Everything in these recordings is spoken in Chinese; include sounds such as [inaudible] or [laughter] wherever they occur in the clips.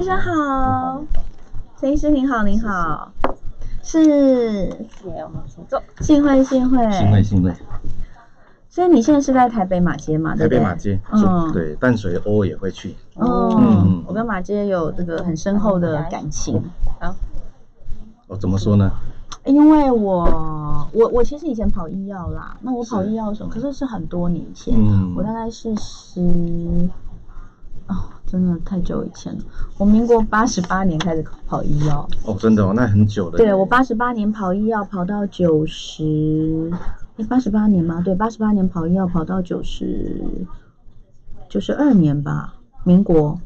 医生好，陈医师您好，您好，是，谢谢我们请坐，幸会幸会。幸会幸会。所以你现在是在台北马街嘛？台北马街，嗯，对，淡水偶尔也会去。哦，嗯，我跟马街有这个很深厚的感情。啊，我，怎么说呢？因为我我我其实以前跑医药啦，那我跑医药的时候，可是是很多年前，嗯，我大概是十，哦，真的太久以前了。我民国八十八年开始跑医药。哦，真的哦，那很久了。对，我八十八年跑医药，跑到九十。八十八年吗？对，八十八年跑医药跑到九十九十二年吧，民国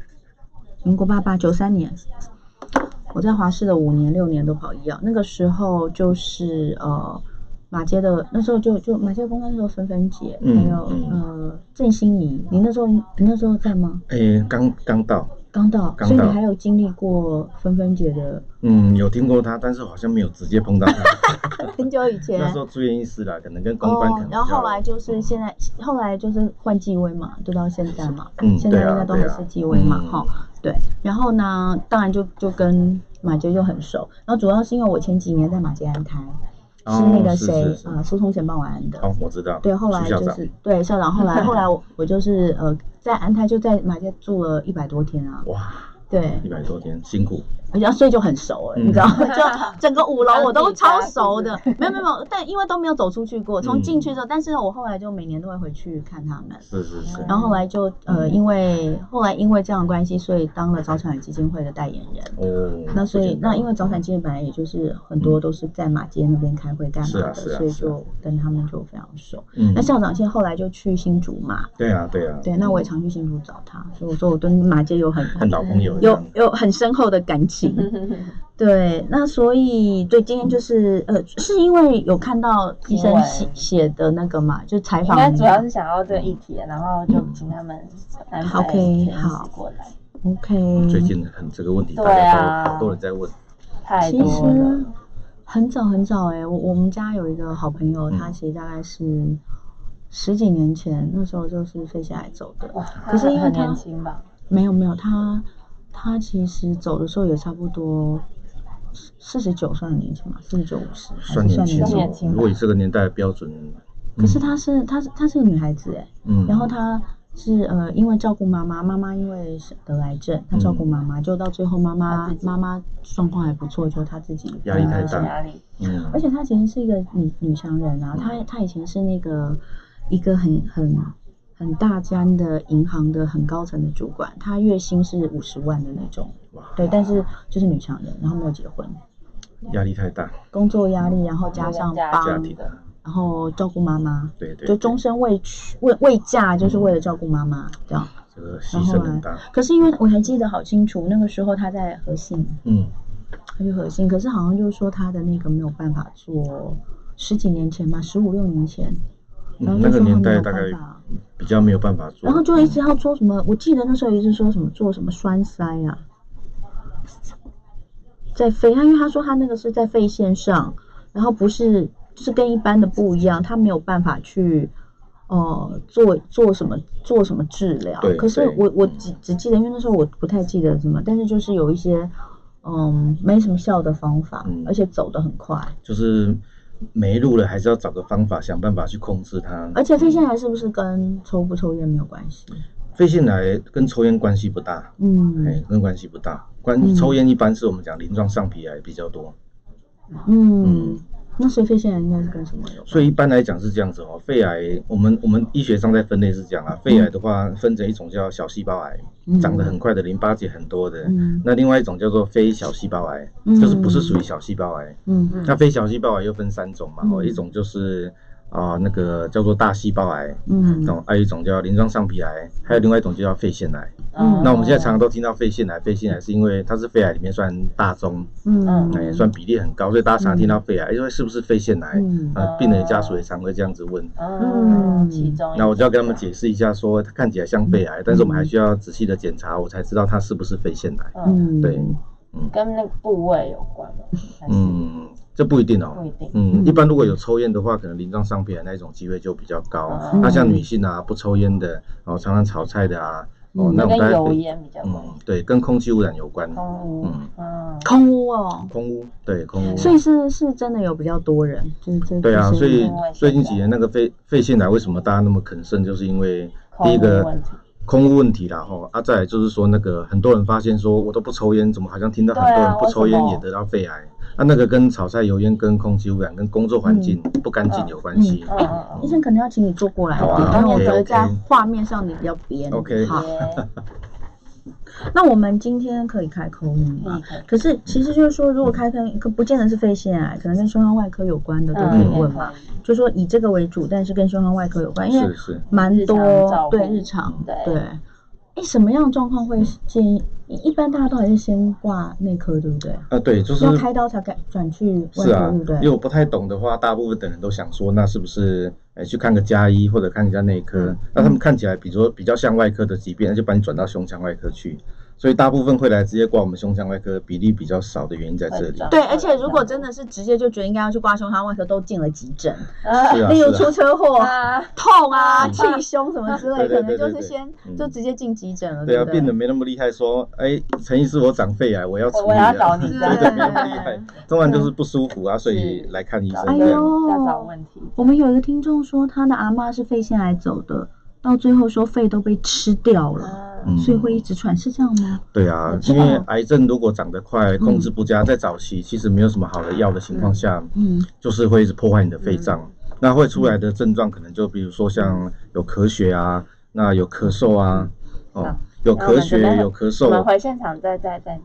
民国八八九三年，我在华视的五年六年都跑医药，那个时候就是呃马街的那时候就就马街公关那时候芬芬姐，嗯、还有呃郑欣宜，你那时候你那时候在吗？哎、欸，刚刚到。刚到，所以你还有经历过芬芬姐的？嗯，有听过她，但是好像没有直接碰到她。[laughs] 很久以前，[laughs] 那时候住院医师啦，可能跟公关可能、哦。然后后来就是现在，后来就是换纪薇嘛，就到现在嘛。嗯，现在应该都还是纪薇嘛，哈、嗯。对，然后呢，当然就就跟马杰就很熟，然后主要是因为我前几年在马杰安胎。是那个谁啊？苏通前帮我安的。哦，我知道。对，后来就是对校长。后来 [laughs] 后来我我就是呃，在安泰就在马街住了一百多天啊。哇。对。一百多天，辛苦。而且所以就很熟了，你知道吗？[laughs] 就整个五楼我都超熟的。没有没有没有，但因为都没有走出去过，从进去之后，但是我后来就每年都会回去看他们。是是是。然后后来就呃，因为后来因为这样的关系，所以当了早产儿基金会的代言人。哦。那所以那因为早产基金本来也就是很多都是在马街那边开会干嘛的，所以就跟他们就非常熟。嗯。那校长现在后来就去新竹嘛。对啊对啊。对，那我也常去新竹找他，所以我说我跟马街有很很老朋友，有有很深厚的感情。[laughs] 对，那所以对，今天就是呃，是因为有看到医生写写的那个嘛，就采访。应该主要是想要这个议题，然后就请他们安排 OK 好过来。OK。最近很这个问题，大家都好多人在问。太多了。其实很早很早哎，我我们家有一个好朋友，他其实大概是十几年前，那时候就是肺腺癌走的。可是因为他年轻吧？没有没有他。他其实走的时候也差不多四十九，算年轻嘛？四十九五十，算年轻。如果以这个年代的标准，可是她是她是她是个女孩子哎，嗯，然后她是呃因为照顾妈妈，妈妈因为得癌症，她照顾妈妈，就到最后妈妈妈妈状况还不错，就她自己压力太大，压力，嗯，而且她其实是一个女女强人啊，她她以前是那个一个很很。很大间的银行的很高层的主管，她月薪是五十万的那种，哇对，但是就是女强人，然后没有结婚，压力太大，工作压力，然后加上帮，然后照顾妈妈，对对，就终身未娶未未嫁，就是为了照顾妈妈这样，这个牺牲很大。可是因为我还记得好清楚，那个时候他在和信，嗯，他去和信，可是好像就是说他的那个没有办法做，十几年前嘛，十五六年前。然后就说他没有办法，比较没有办法做。然后就一直要做什么？我记得那时候一直说什么做什么栓塞啊，在肺，他因为他说他那个是在肺线上，然后不是就是跟一般的不一样，他没有办法去呃做做什么做什么治疗。对。可是我我只只记得，因为那时候我不太记得什么，但是就是有一些嗯没什么效的方法，而且走得很快，就是。没路了，还是要找个方法，想办法去控制它。而且肺腺癌是不是跟抽不抽烟没有关系？肺腺癌跟抽烟关系不大，嗯，哎，跟关系不大。关、嗯、抽烟一般是我们讲鳞状上皮癌比较多，嗯。嗯那所以肺腺癌应该是跟什么有关？所以一般来讲是这样子哦，肺癌我们我们医学上在分类是这样啊，肺癌的话分成一种叫小细胞癌，嗯、长得很快的淋巴结很多的，嗯、那另外一种叫做非小细胞癌，嗯、就是不是属于小细胞癌。嗯，那非小细胞癌又分三种嘛，哦、嗯，一种就是。啊、呃，那个叫做大细胞癌，嗯，种还有一种叫鳞状上皮癌，还有另外一种就叫肺腺癌。嗯，那我们现在常常都听到肺腺癌，肺腺癌是因为它是肺癌里面算大宗，嗯，哎，算比例很高，所以大家常常听到肺癌，因为是不是肺腺癌？嗯，呃，病人家属也常会这样子问。嗯，其中。那我就要跟他们解释一下，说它看起来像肺癌，但是我们还需要仔细的检查，我才知道它是不是肺腺癌。嗯，对，嗯，跟那个部位有关吗？嗯。这不一定哦，不一定。嗯，一般如果有抽烟的话，可能鳞状上皮癌那一种机会就比较高。那像女性啊，不抽烟的，然后常常炒菜的啊，哦，那跟油烟比较关。嗯，对，跟空气污染有关。空污，嗯嗯，空污哦，空污，对，空污。所以是是真的有比较多人，就是这。对啊，所以最近几年那个肺肺腺癌为什么大家那么肯慎，就是因为第一个空污问题啦，吼啊，再来就是说那个很多人发现说我都不抽烟，怎么好像听到很多人不抽烟也得到肺癌？啊，那个跟炒菜油烟、跟空气污染、跟工作环境不干净有关系。哎，医生可能要请你坐过来，因为我觉得在画面上你比较边。OK。好。[laughs] 那我们今天可以开口音吗？可是其实就是说，如果开口音，可不见得是肺腺癌，可能跟胸腔外科有关的都可以问嘛。就说以这个为主，但是跟胸腔外科有关，因为蛮多对日常对。哎，什么样的状况会建议？一般大家都还是先挂内科，对不对？啊，对，就是要开刀才敢转去外科，对不对？因为我不太懂的话，大部分的人都想说，那是不是哎去看个加医或者看一下内科？那他们看起来，比如说比较像外科的疾病，那就把你转到胸腔外科去。所以大部分会来直接挂我们胸腔外科比例比较少的原因在这里。对，而且如果真的是直接就觉得应该要去挂胸腔外科，都进了急诊。啊，例如出车祸啊、痛啊、气胸什么之类，可能就是先就直接进急诊了。对啊，变得没那么厉害，说，哎，陈医师，我长肺癌，我要处理。我要找你。对对，没那么厉害，通常就是不舒服啊，所以来看医生。哎呦，要找问题。我们有一个听众说，他的阿妈是肺腺癌走的。到最后说肺都被吃掉了，嗯、所以会一直喘，是这样吗？对啊，因为癌症如果长得快，控制不佳，在早期其实没有什么好的药的情况下，嗯，就是会一直破坏你的肺脏，嗯、那会出来的症状可能就比如说像有咳血啊，那有咳嗽啊，嗯、哦，有咳血有咳嗽。我们回现场再再再。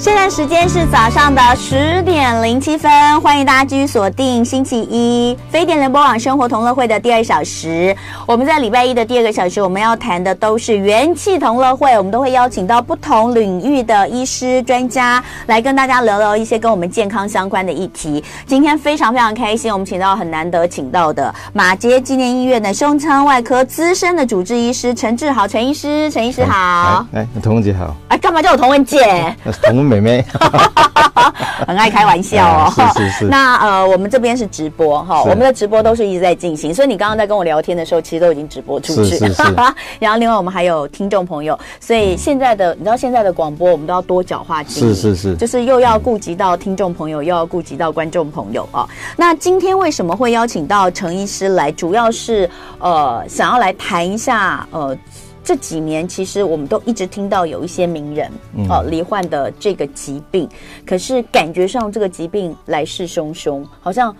现在时间是早上的十点零七分，欢迎大家继续锁定星期一非电联播网生活同乐会的第二小时。我们在礼拜一的第二个小时，我们要谈的都是元气同乐会，我们都会邀请到不同领域的医师专家来跟大家聊聊一些跟我们健康相关的议题。今天非常非常开心，我们请到很难得请到的马街纪念医院的胸腔外科资深的主治医师陈志豪陈医师，陈医师好。哎，童文姐好。哎，干嘛叫我童文姐？童文。妹妹，[laughs] 很爱开玩笑哦。[laughs] 是是是。那呃，我们这边是直播哈，我们的直播都是一直在进行，所以你刚刚在跟我聊天的时候，其实都已经直播出去。是是是。[laughs] 然后另外我们还有听众朋友，所以现在的你知道现在的广播，我们都要多角化经营。是是是。就是又要顾及到听众朋友，又要顾及到观众朋友啊。那今天为什么会邀请到陈医师来？主要是呃，想要来谈一下呃。这几年其实我们都一直听到有一些名人哦罹患的这个疾病，可是感觉上这个疾病来势汹汹，好像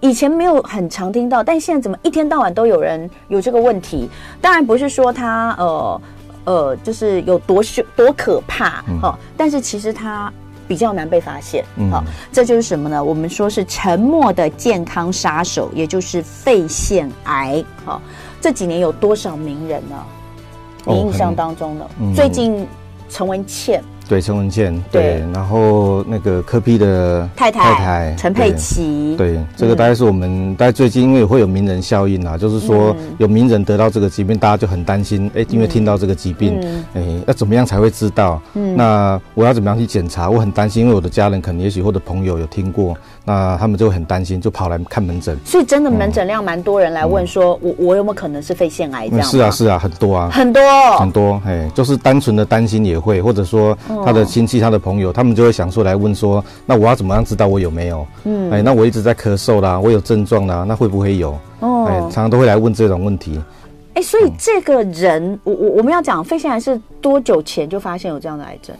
以前没有很常听到，但现在怎么一天到晚都有人有这个问题？当然不是说他呃呃就是有多凶多可怕哈，但是其实他比较难被发现。好，这就是什么呢？我们说是沉默的健康杀手，也就是肺腺癌。好，这几年有多少名人呢？你印象当中的，嗯、最近陈文茜。对陈文茜，对，然后那个柯 P 的太太陈佩琪，对，这个大概是我们大概最近因为会有名人效应啊，就是说有名人得到这个疾病，大家就很担心，哎，因为听到这个疾病，哎，要怎么样才会知道？嗯，那我要怎么样去检查？我很担心，因为我的家人可能也许或者朋友有听过，那他们就会很担心，就跑来看门诊。所以真的门诊量蛮多人来问说，我我有没有可能是肺腺癌这样？是啊是啊，很多啊，很多很多，哎，就是单纯的担心也会，或者说。他的亲戚、他的朋友，他们就会想说来问说，那我要怎么样知道我有没有？嗯，哎，那我一直在咳嗽啦，我有症状啦，那会不会有？哦，哎，常常都会来问这种问题。哎，所以这个人，我我我们要讲肺腺癌是多久前就发现有这样的癌症？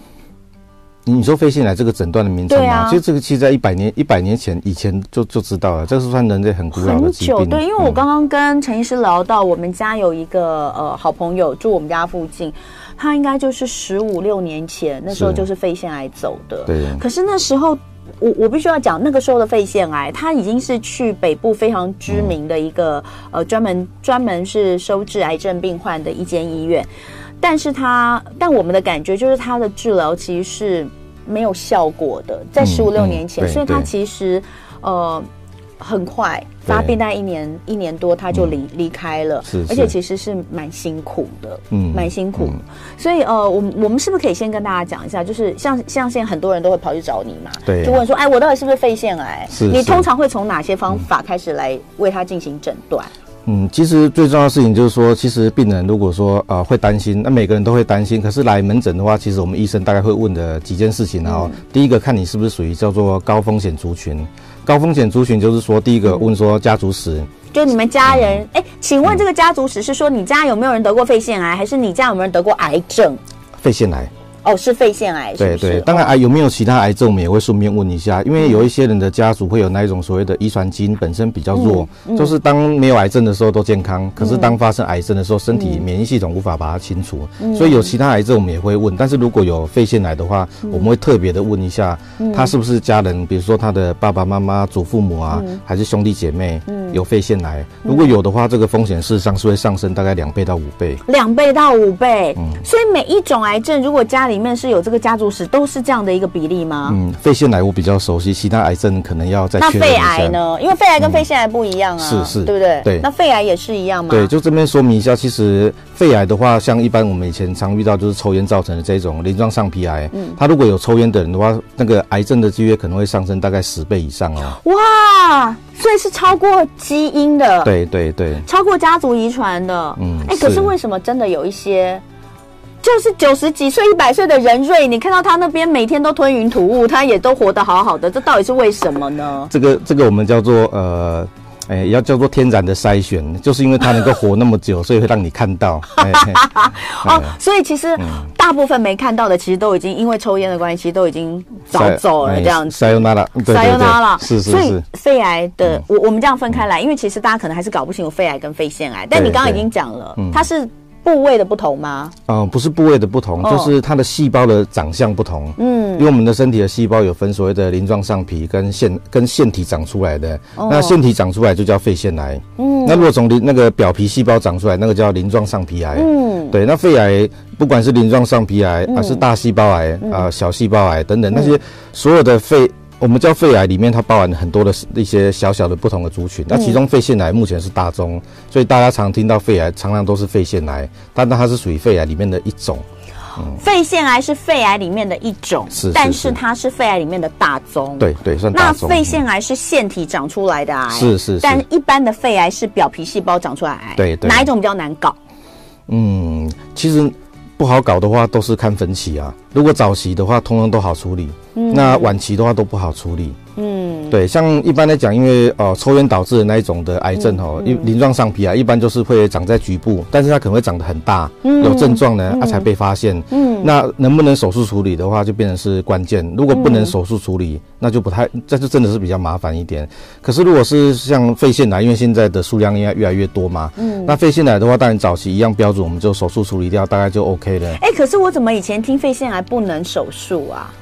你说肺腺癌这个诊断的名称吗？啊、其实这个其实在一百年一百年前以前就就知道了，这是算人类很古老的疾病。很久，对，因为我刚刚跟陈医师聊到，我们家有一个呃好朋友住我们家附近。他应该就是十五六年前，那时候就是肺腺癌走的。对。可是那时候，我我必须要讲，那个时候的肺腺癌，他已经是去北部非常知名的一个、嗯、呃专门专门是收治癌症病患的一间医院。但是他，但我们的感觉就是他的治疗其实是没有效果的，在十五六年前，嗯嗯、所以他其实呃。很快发病，大概一年一年多他就离离、嗯、开了，是是而且其实是蛮辛苦的，嗯，蛮辛苦。嗯、所以呃，我们我们是不是可以先跟大家讲一下，就是像像现在很多人都会跑去找你嘛，对，就问说，哎，我到底是不是肺腺癌？是是你通常会从哪些方法开始来为他进行诊断？嗯，其实最重要的事情就是说，其实病人如果说呃会担心，那每个人都会担心。可是来门诊的话，其实我们医生大概会问的几件事情，然后第一个看你是不是属于叫做高风险族群。高风险族群就是说，第一个问说家族史，就你们家人，哎、嗯，请问这个家族史是说你家有没有人得过肺腺癌，还是你家有没有人得过癌症？肺腺癌。哦，是肺腺癌是是？对对，当然癌有没有其他癌症，我们也会顺便问一下，因为有一些人的家族会有那一种所谓的遗传基因本身比较弱，嗯嗯、就是当没有癌症的时候都健康，可是当发生癌症的时候，身体免疫系统无法把它清除，嗯、所以有其他癌症我们也会问。但是如果有肺腺癌的话，嗯、我们会特别的问一下，他是不是家人，比如说他的爸爸妈妈、祖父母啊，嗯、还是兄弟姐妹有肺腺癌？如果有的话，这个风险事实上是会上升大概两倍到五倍，两倍到五倍。嗯，所以每一种癌症，如果家里面是有这个家家族史都是这样的一个比例吗？嗯，肺腺癌我比较熟悉，其他癌症可能要再。那肺癌呢？因为肺癌跟肺腺癌不一样啊，是是，对不对？对，那肺癌也是一样吗？对，就这边说明一下，其实肺癌的话，像一般我们以前常遇到就是抽烟造成的这种鳞状上皮癌，嗯，他如果有抽烟的人的话，那个癌症的几率可能会上升大概十倍以上哦。哇，所以是超过基因的，对对对，超过家族遗传的，嗯，哎，可是为什么真的有一些？就是九十几岁、一百岁的人瑞，你看到他那边每天都吞云吐雾，他也都活得好好的，这到底是为什么呢？这个这个我们叫做呃，哎、欸，要叫做天然的筛选，就是因为他能够活那么久，[laughs] 所以会让你看到。欸、[laughs] 哦，所以其实大部分没看到的，其实都已经因为抽烟的关系，都已经早走了这样子。塞尤娜拉，塞尤娜拉，是是是。所以肺癌的，我我们这样分开来，因为其实大家可能还是搞不清楚肺癌跟肺腺癌，但你刚刚已经讲了，它是。部位的不同吗？嗯、呃，不是部位的不同，哦、就是它的细胞的长相不同。嗯，因为我们的身体的细胞有分所谓的鳞状上皮跟腺跟腺体长出来的。哦、那腺体长出来就叫肺腺癌。嗯，那如果从鳞那个表皮细胞长出来，那个叫鳞状上皮癌。嗯，对，那肺癌不管是鳞状上皮癌，还、嗯、是大细胞癌啊、嗯呃、小细胞癌等等，那些所有的肺。我们叫肺癌，里面它包含很多的一些小小的不同的族群。那其中肺腺癌目前是大宗，所以大家常听到肺癌，常常都是肺腺癌，但它是属于肺癌里面的一种。嗯、肺腺癌是肺癌里面的一种，是，是，是，但是它是肺癌里面的大宗。对对，算大宗。那肺腺癌是腺体长出来的癌，是是，是。但一般的肺癌是表皮细胞长出来的癌。对对。哪一种比较难搞？嗯，其实不好搞的话，都是看分期啊。如果早期的话，通通都好处理。嗯、那晚期的话都不好处理。嗯，对，像一般来讲，因为呃抽烟导致的那一种的癌症哦，鳞状、上皮啊，一般就是会长在局部，但是它可能会长得很大，嗯、有症状呢，它、嗯啊、才被发现。嗯，那能不能手术处理的话，就变成是关键。如果不能手术处理，嗯、那就不太，这就真的是比较麻烦一点。可是如果是像肺腺癌，因为现在的数量应该越来越多嘛，嗯，那肺腺癌的话，当然早期一样标准，我们就手术处理掉，大概就 OK 了。哎、欸，可是我怎么以前听肺腺癌不能手术啊？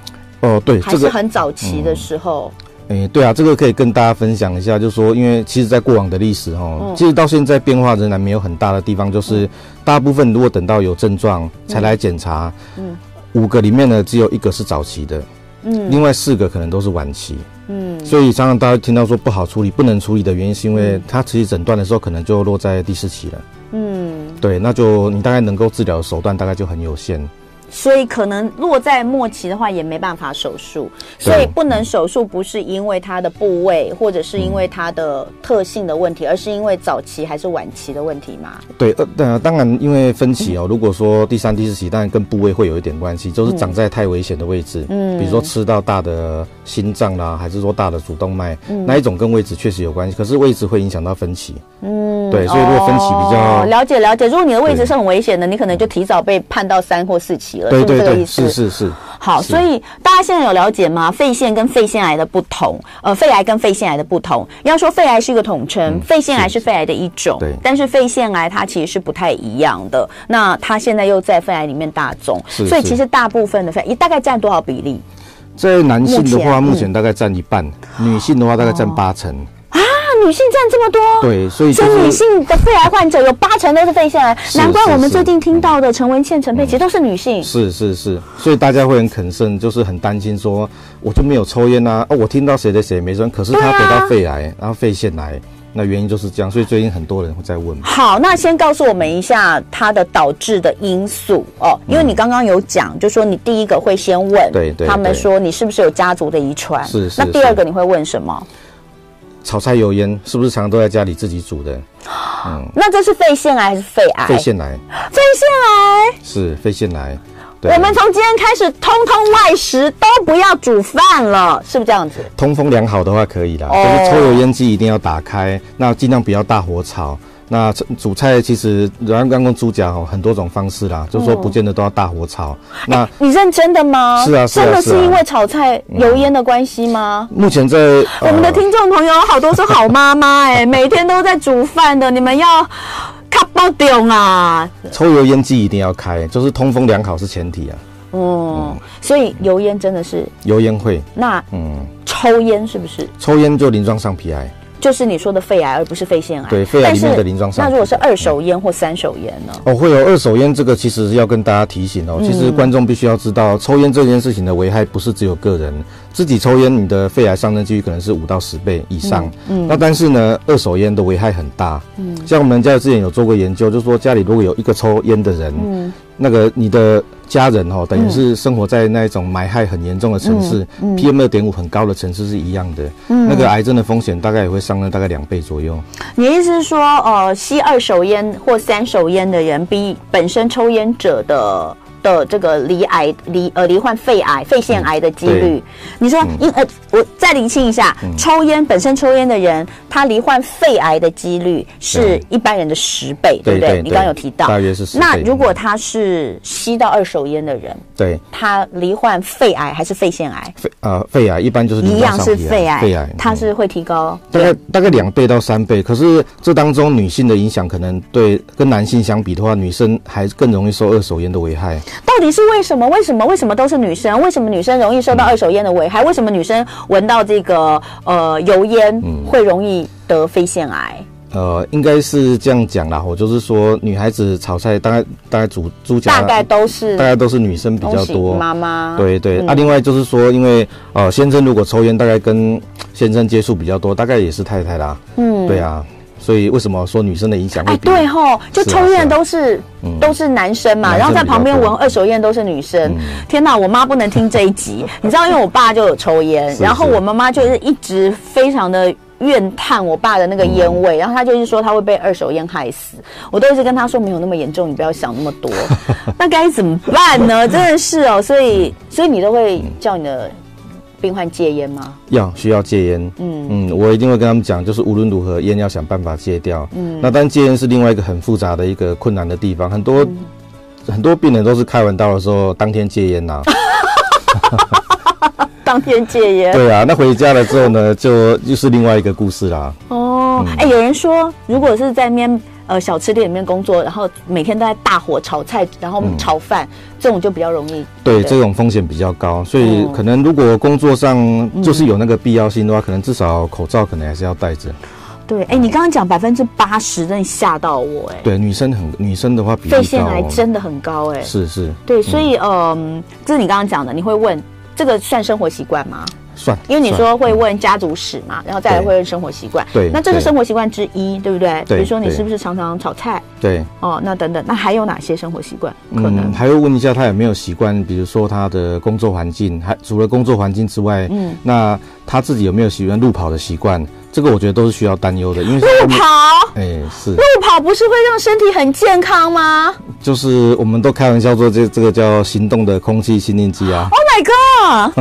哦，对，还是很早期的时候。哎、嗯，对啊，这个可以跟大家分享一下，就是说，因为其实，在过往的历史哦，嗯、其实到现在变化仍然没有很大的地方，就是大部分如果等到有症状才来检查，嗯，五个里面呢，只有一个是早期的，嗯，另外四个可能都是晚期，嗯，所以常常大家听到说不好处理、不能处理的原因，是因为它其实诊断的时候可能就落在第四期了，嗯，对，那就你大概能够治疗的手段大概就很有限。所以可能落在末期的话，也没办法手术。所以不能手术，不是因为它的部位，或者是因为它的特性的问题，而是因为早期还是晚期的问题嘛？对，呃，当然因为分期哦。如果说第三、第四期，当然跟部位会有一点关系，就是长在太危险的位置，嗯，比如说吃到大的心脏啦，还是说大的主动脉，嗯，那一种跟位置确实有关系。可是位置会影响到分期，嗯，对。所以如果分期比较了解了解，如果你的位置是很危险的，你可能就提早被判到三或四期。对对对，是是是。好，所以大家现在有了解吗？肺腺跟肺腺癌的不同，呃，肺癌跟肺腺癌的不同。要说肺癌是一个统称，肺腺癌是肺癌的一种，对。但是肺腺癌它其实是不太一样的。那它现在又在肺癌里面大宗，所以其实大部分的肺，大概占多少比例？在男性的话，目前大概占一半；女性的话，大概占八成。女性占这么多，对，所以、就是、所以女性的肺癌患者有八成都是肺腺癌，难怪我们最近听到的陈文茜、陈佩琪都是女性。是是是，所以大家会很谨慎，就是很担心说，我就没有抽烟啊，哦，我听到谁的谁没抽，可是他得到肺癌，啊、然后肺腺癌，那原因就是这样，所以最近很多人会在问。好，那先告诉我们一下它的导致的因素哦，因为你刚刚有讲，就说你第一个会先问，对对，他们说你是不是有家族的遗传？是是。那第二个你会问什么？炒菜油烟，是不是常常都在家里自己煮的？嗯，那这是肺腺癌还是肺癌？肺腺癌。肺腺癌是肺腺癌。我们从今天开始，通通外食都不要煮饭了，是不是这样子？通风良好的话可以啦，哦、就是抽油烟机一定要打开，那尽量不要大火炒。那煮菜其实，刚刚跟猪讲哦，很多种方式啦，就是说不见得都要大火炒。嗯、那、欸、你认真的吗？是啊，真的是因为炒菜油烟的关系吗？目前在我们的听众朋友好多是好妈妈哎，[laughs] 每天都在煮饭的，你们要卡爆掉啊！抽油烟机一定要开，就是通风良好是前提啊。哦、嗯，所以油烟真的是油烟会。那嗯，抽烟是不是？抽烟就鳞状上皮癌。就是你说的肺癌，而不是肺腺癌。对，肺癌里面的鳞状上。那如果是二手烟或三手烟呢？哦，会有二手烟，这个其实是要跟大家提醒哦。嗯、其实观众必须要知道，抽烟这件事情的危害不是只有个人自己抽烟，你的肺癌上升几率可能是五到十倍以上。嗯。嗯，那但是呢，二手烟的危害很大。嗯。像我们家之前有做过研究，就是说家里如果有一个抽烟的人，嗯，那个你的。家人哦，等于是生活在那种霾害很严重的城市，嗯嗯、PM 二点五很高的城市是一样的，嗯、那个癌症的风险大概也会上升大概两倍左右。你的意思是说，呃，吸二手烟或三手烟的人比本身抽烟者的？的这个罹癌罹呃罹患肺癌肺腺癌的几率，嗯、你说因呃我再厘清一下，嗯、抽烟本身抽烟的人，他罹患肺癌的几率是一般人的十倍，对不对，你刚刚有提到，大约是十倍。那如果他是吸到二手烟的人，对，他罹患肺癌还是肺腺癌？肺呃肺癌一般就是一样是肺癌，肺癌它是会提高大概大概两倍到三倍。可是这当中女性的影响可能对跟男性相比的话，女生还更容易受二手烟的危害。到底是为什么？为什么？为什么都是女生？为什么女生容易受到二手烟的危害？为什么女生闻到这个呃油烟会容易得肺腺癌？呃，应该是这样讲啦。我就是说，女孩子炒菜大概大概煮猪脚，大概都是大概都是女生比较多。妈妈对对。嗯、啊，另外就是说，因为呃先生如果抽烟，大概跟先生接触比较多，大概也是太太啦。嗯，对啊。所以为什么说女生的影响会？哎，对吼，就抽烟都是都是男生嘛，然后在旁边闻二手烟都是女生。天哪，我妈不能听这一集，[laughs] 你知道，因为我爸就有抽烟，然后我妈妈就是一直非常的怨叹我爸的那个烟味，然后她就是说他会被二手烟害死。我都一直跟她说没有那么严重，你不要想那么多。[laughs] 那该怎么办呢？真的是哦，所以所以你都会叫你的。病患戒烟吗？要需要戒烟。嗯嗯，我一定会跟他们讲，就是无论如何烟要想办法戒掉。嗯，那但戒烟是另外一个很复杂的一个困难的地方，很多、嗯、很多病人都是开完刀的时候当天戒烟呐。[laughs] 当天戒烟。对啊，那回家了之后呢，就又是另外一个故事啦。哦，哎、嗯欸，有人说，如果是在面。呃，小吃店里面工作，然后每天都在大火炒菜，然后炒饭，嗯、这种就比较容易。对，这种风险比较高，所以可能如果工作上就是有那个必要性的话，嗯、可能至少口罩可能还是要戴着。对，哎，你刚刚讲百分之八十，真的吓到我，哎。对，女生很，女生的话比较、哦、肺腺癌真的很高，哎。是是。对，所以嗯、呃，这是你刚刚讲的，你会问这个算生活习惯吗？算，因为你说会问家族史嘛，嗯、然后再来会问生活习惯。对，那这是生活习惯之一，对，不对？对。比如说你是不是常常炒菜？对。哦，那等等，那还有哪些生活习惯？可能、嗯、还会问一下他有没有习惯，比如说他的工作环境，还除了工作环境之外，嗯，那他自己有没有喜欢路跑的习惯？这个我觉得都是需要担忧的，因为路跑，哎，是路跑不是会让身体很健康吗？就是我们都开玩笑说这这个叫行动的空气清净机啊。Oh my god！[laughs]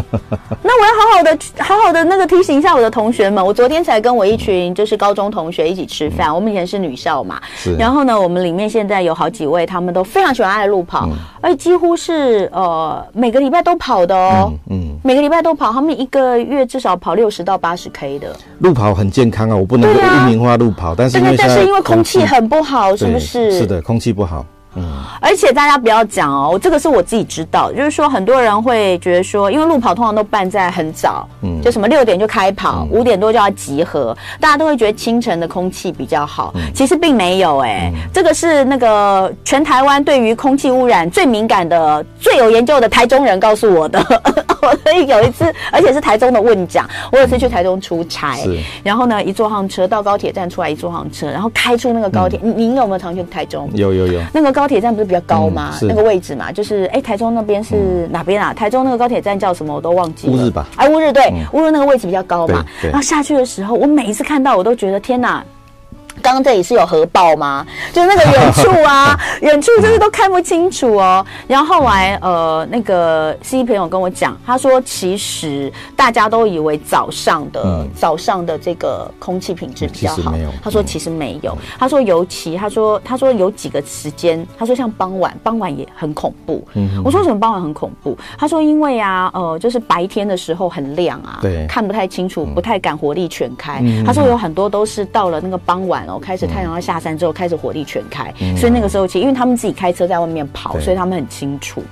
那我要好好的好好的那个提醒一下我的同学们。我昨天才跟我一群就是高中同学一起吃饭，嗯、我们以前是女校嘛，是。然后呢，我们里面现在有好几位，他们都非常喜欢爱路跑，嗯、而几乎是呃每个礼拜都跑的哦，嗯，嗯每个礼拜都跑，他们一个月至少跑六十到八十 K 的路跑。很健康啊，我不能够污名化路跑，啊、但是但是因为空气很不好，是不是？是的，空气不好。嗯，而且大家不要讲哦，这个是我自己知道，就是说很多人会觉得说，因为路跑通常都办在很早，嗯，就什么六点就开跑，五、嗯、点多就要集合，大家都会觉得清晨的空气比较好，嗯、其实并没有哎、欸，嗯、这个是那个全台湾对于空气污染最敏感的、最有研究的台中人告诉我的。我有一次，而且是台中的问奖，我有一次去台中出差，然后呢，一坐上车到高铁站出来，一坐上车，然后开出那个高铁，您、嗯、您有没有常去台中？有有有。那个高铁站不是比较高吗？嗯、那个位置嘛，就是哎，台中那边是哪边啊？台中那个高铁站叫什么？我都忘记了。乌日吧？哎，乌日对，乌、嗯、日那个位置比较高嘛。然后下去的时候，我每一次看到，我都觉得天哪！刚刚这里是有核爆吗？就那个远处啊，[laughs] 远处就是都看不清楚哦。然后后来呃，那个司机朋友跟我讲，他说其实大家都以为早上的、嗯、早上的这个空气品质比较好，他说其实没有，他说尤其他说他说有几个时间，他说像傍晚，傍晚也很恐怖。嗯、我说什么傍晚很恐怖？他说因为啊，呃，就是白天的时候很亮啊，对，看不太清楚，不太敢火力全开。嗯、他说有很多都是到了那个傍晚。然后开始太阳要下山之后，开始火力全开，嗯、所以那个时候其实因为他们自己开车在外面跑，所以他们很清楚，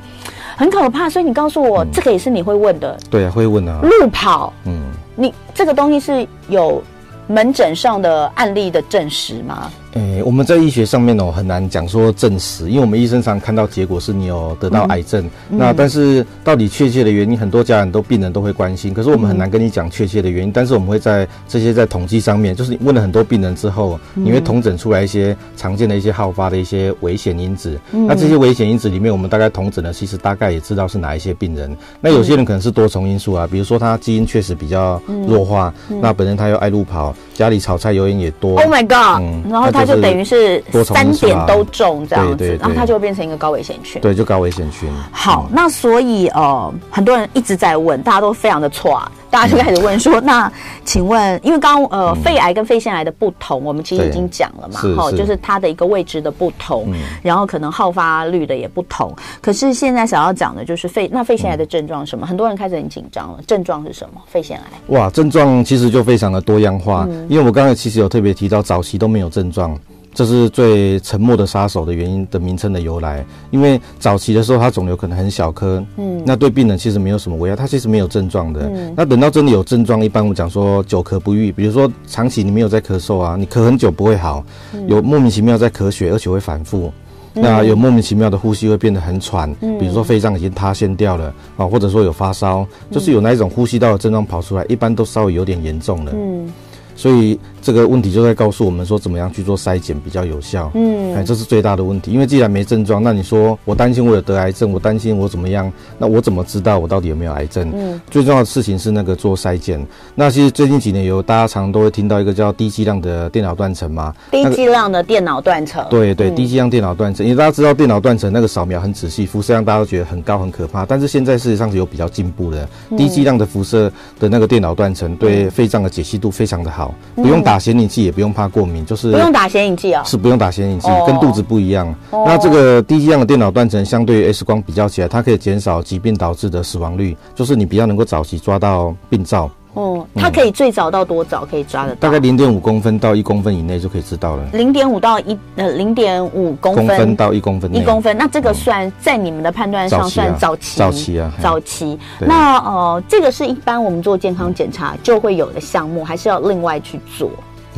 很可怕。所以你告诉我，嗯、这个也是你会问的？对啊，会问啊。路跑，嗯，你这个东西是有门诊上的案例的证实吗？诶、欸，我们在医学上面哦，很难讲说证实，因为我们医生常看到结果是你有得到癌症，嗯、那但是到底确切的原因，很多家人都病人都会关心，可是我们很难跟你讲确切的原因，但是我们会在这些在统计上面，就是你问了很多病人之后，你会统整出来一些常见的一些好发的一些危险因子，嗯、那这些危险因子里面，我们大概统整了，其实大概也知道是哪一些病人，那有些人可能是多重因素啊，比如说他基因确实比较弱化，那本身他又爱路跑，家里炒菜油烟也多，Oh my God，、嗯、然后他。就等于是三点都中这样子，然后它就会变成一个高危险群。对，就高危险群。好，那所以呃，很多人一直在问，大家都非常的错，大家就开始问说，那请问，因为刚刚呃，肺癌跟肺腺癌的不同，我们其实已经讲了嘛，哈，就是它的一个位置的不同，然后可能好发率的也不同。可是现在想要讲的就是肺，那肺腺癌的症状是什么？很多人开始很紧张了，症状是什么？肺腺癌？哇，症状其实就非常的多样化，因为我刚才其实有特别提到，早期都没有症状。这是最沉默的杀手的原因的名称的由来，因为早期的时候，它肿瘤可能很小颗，嗯，那对病人其实没有什么危害，它其实没有症状的。嗯，那等到真的有症状，一般我们讲说久咳不愈，比如说长期你没有在咳嗽啊，你咳很久不会好，有莫名其妙在咳血，而且会反复，那有莫名其妙的呼吸会变得很喘，比如说肺脏已经塌陷掉了啊，或者说有发烧，就是有那一种呼吸道的症状跑出来，一般都稍微有点严重了，嗯，所以。这个问题就在告诉我们说，怎么样去做筛检比较有效。嗯，哎，这是最大的问题。因为既然没症状，那你说我担心我有得癌症，我担心我怎么样？那我怎么知道我到底有没有癌症？嗯，最重要的事情是那个做筛检。那其实最近几年有大家常都会听到一个叫低剂量的电脑断层嘛。低剂量的电脑断层。对对，低剂量电脑断层，因为大家知道电脑断层那个扫描很仔细，辐射量大家都觉得很高很可怕。但是现在事实上是有比较进步的，低剂量的辐射的那个电脑断层对肺脏的解析度非常的好，不用打显影剂，也不用。怕过敏就是不用打显影剂啊，是不用打显影剂，跟肚子不一样。那这个低剂量的电脑断层，相对于 X 光比较起来，它可以减少疾病导致的死亡率，就是你比较能够早期抓到病灶。哦，它可以最早到多早可以抓得到？大概零点五公分到一公分以内就可以知道了。零点五到一呃零点五公分到一公分，一公分。那这个算在你们的判断上算早期？早期啊，早期。那呃，这个是一般我们做健康检查就会有的项目，还是要另外去做？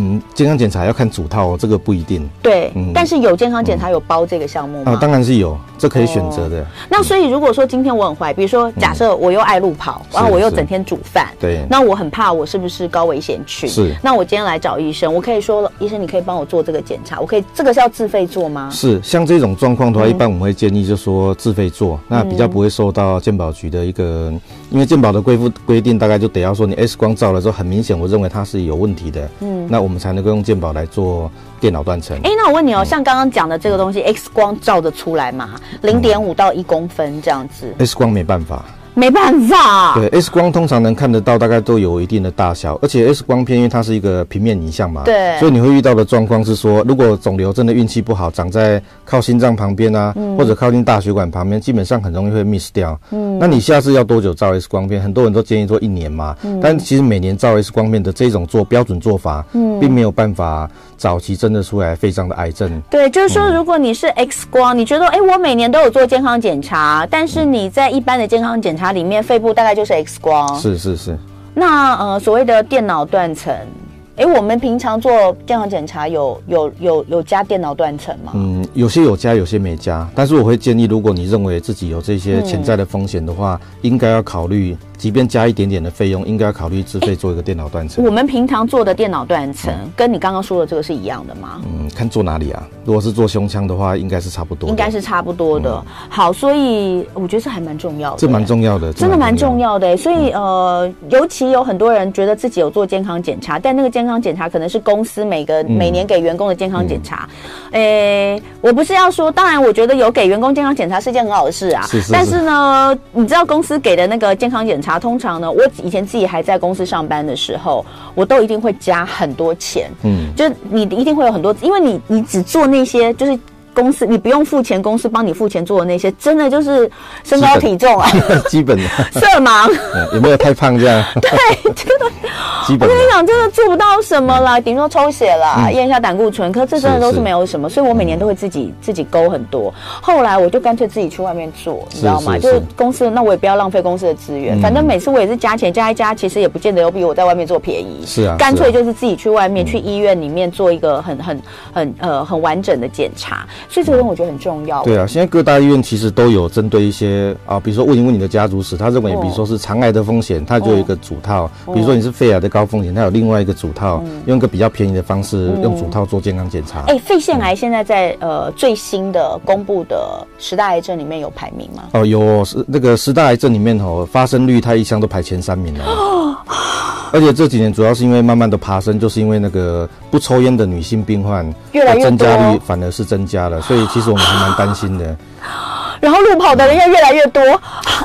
嗯，健康检查要看主套哦，这个不一定。对，嗯，但是有健康检查有包这个项目吗？啊，当然是有，这可以选择的。那所以如果说今天我很坏，比如说假设我又爱路跑，然后我又整天煮饭，对，那我很怕我是不是高危险群？是。那我今天来找医生，我可以说，医生你可以帮我做这个检查，我可以这个是要自费做吗？是，像这种状况的话，一般我们会建议就说自费做，那比较不会受到健保局的一个，因为鉴宝的规复规定大概就得要说你 X 光照了之后很明显，我认为它是有问题的，嗯，那我们才能够用鉴宝来做电脑断层。哎，那我问你哦，像刚刚讲的这个东西，X 光照得出来吗？零点五到一公分这样子。X 光没办法。没办法，对 X 光通常能看得到，大概都有一定的大小，而且 X 光片因为它是一个平面影像嘛，对，所以你会遇到的状况是说，如果肿瘤真的运气不好，长在靠心脏旁边啊，嗯、或者靠近大血管旁边，基本上很容易会 miss 掉。嗯，那你下次要多久照 X 光片？很多人都建议做一年嘛，嗯、但其实每年照 X 光片的这种做标准做法，嗯，并没有办法早期真的出来肺脏的癌症。对，就是说，如果你是 X 光，你觉得哎，我每年都有做健康检查，但是你在一般的健康检查里面，肺部大概就是 X 光，是是是。那呃，所谓的电脑断层哎，我们平常做健康检查有有有有加电脑断层吗？嗯，有些有加，有些没加。但是我会建议，如果你认为自己有这些潜在的风险的话，嗯、应该要考虑。即便加一点点的费用，应该要考虑自费做一个电脑断层。我们平常做的电脑断层，跟你刚刚说的这个是一样的吗？嗯，看做哪里啊？如果是做胸腔的话，应该是差不多。应该是差不多的。嗯、好，所以我觉得这还蛮重要的。这蛮重要的，真的蛮重要的。所以呃，尤其有很多人觉得自己有做健康检查，但那个健康检查可能是公司每个、嗯、每年给员工的健康检查。诶，我不是要说，当然我觉得有给员工健康检查是一件很好的事啊。是是是。但是呢，你知道公司给的那个健康检查。通常呢，我以前自己还在公司上班的时候，我都一定会加很多钱。嗯，就是你一定会有很多，因为你你只做那些就是。公司你不用付钱，公司帮你付钱做的那些，真的就是身高体重啊，基本的 [laughs] 色盲，[laughs] 有没有太胖这样？对，真的，基本。我跟你讲，真的做不到什么啦，顶多抽血啦，验一下胆固醇，可是这真的都是没有什么，所以我每年都会自己自己勾很多。后来我就干脆自己去外面做，你知道吗？就是公司，那我也不要浪费公司的资源，反正每次我也是加钱加一加，其实也不见得有比我在外面做便宜。是啊，干脆就是自己去外面去医院里面做一个很很很呃很完整的检查。所以这个我觉得很重要。对啊，现在各大医院其实都有针对一些啊，比如说问一问你的家族史，他认为比如说是肠癌的风险，他就有一个主套；比如说你是肺癌的高风险，他有另外一个主套，用一个比较便宜的方式用主套做健康检查。哎，肺腺癌现在在呃最新的公布的十大癌症里面有排名吗？哦，有，是那个十大癌症里面哦，发生率它一向都排前三名 [gasps] 哦。而且这几年主要是因为慢慢的爬升，就是因为那个不抽烟的女性病患越来越多，增加率反而是增加了，所以其实我们还蛮担心的。[gasps] 然后路跑的人又越来越多。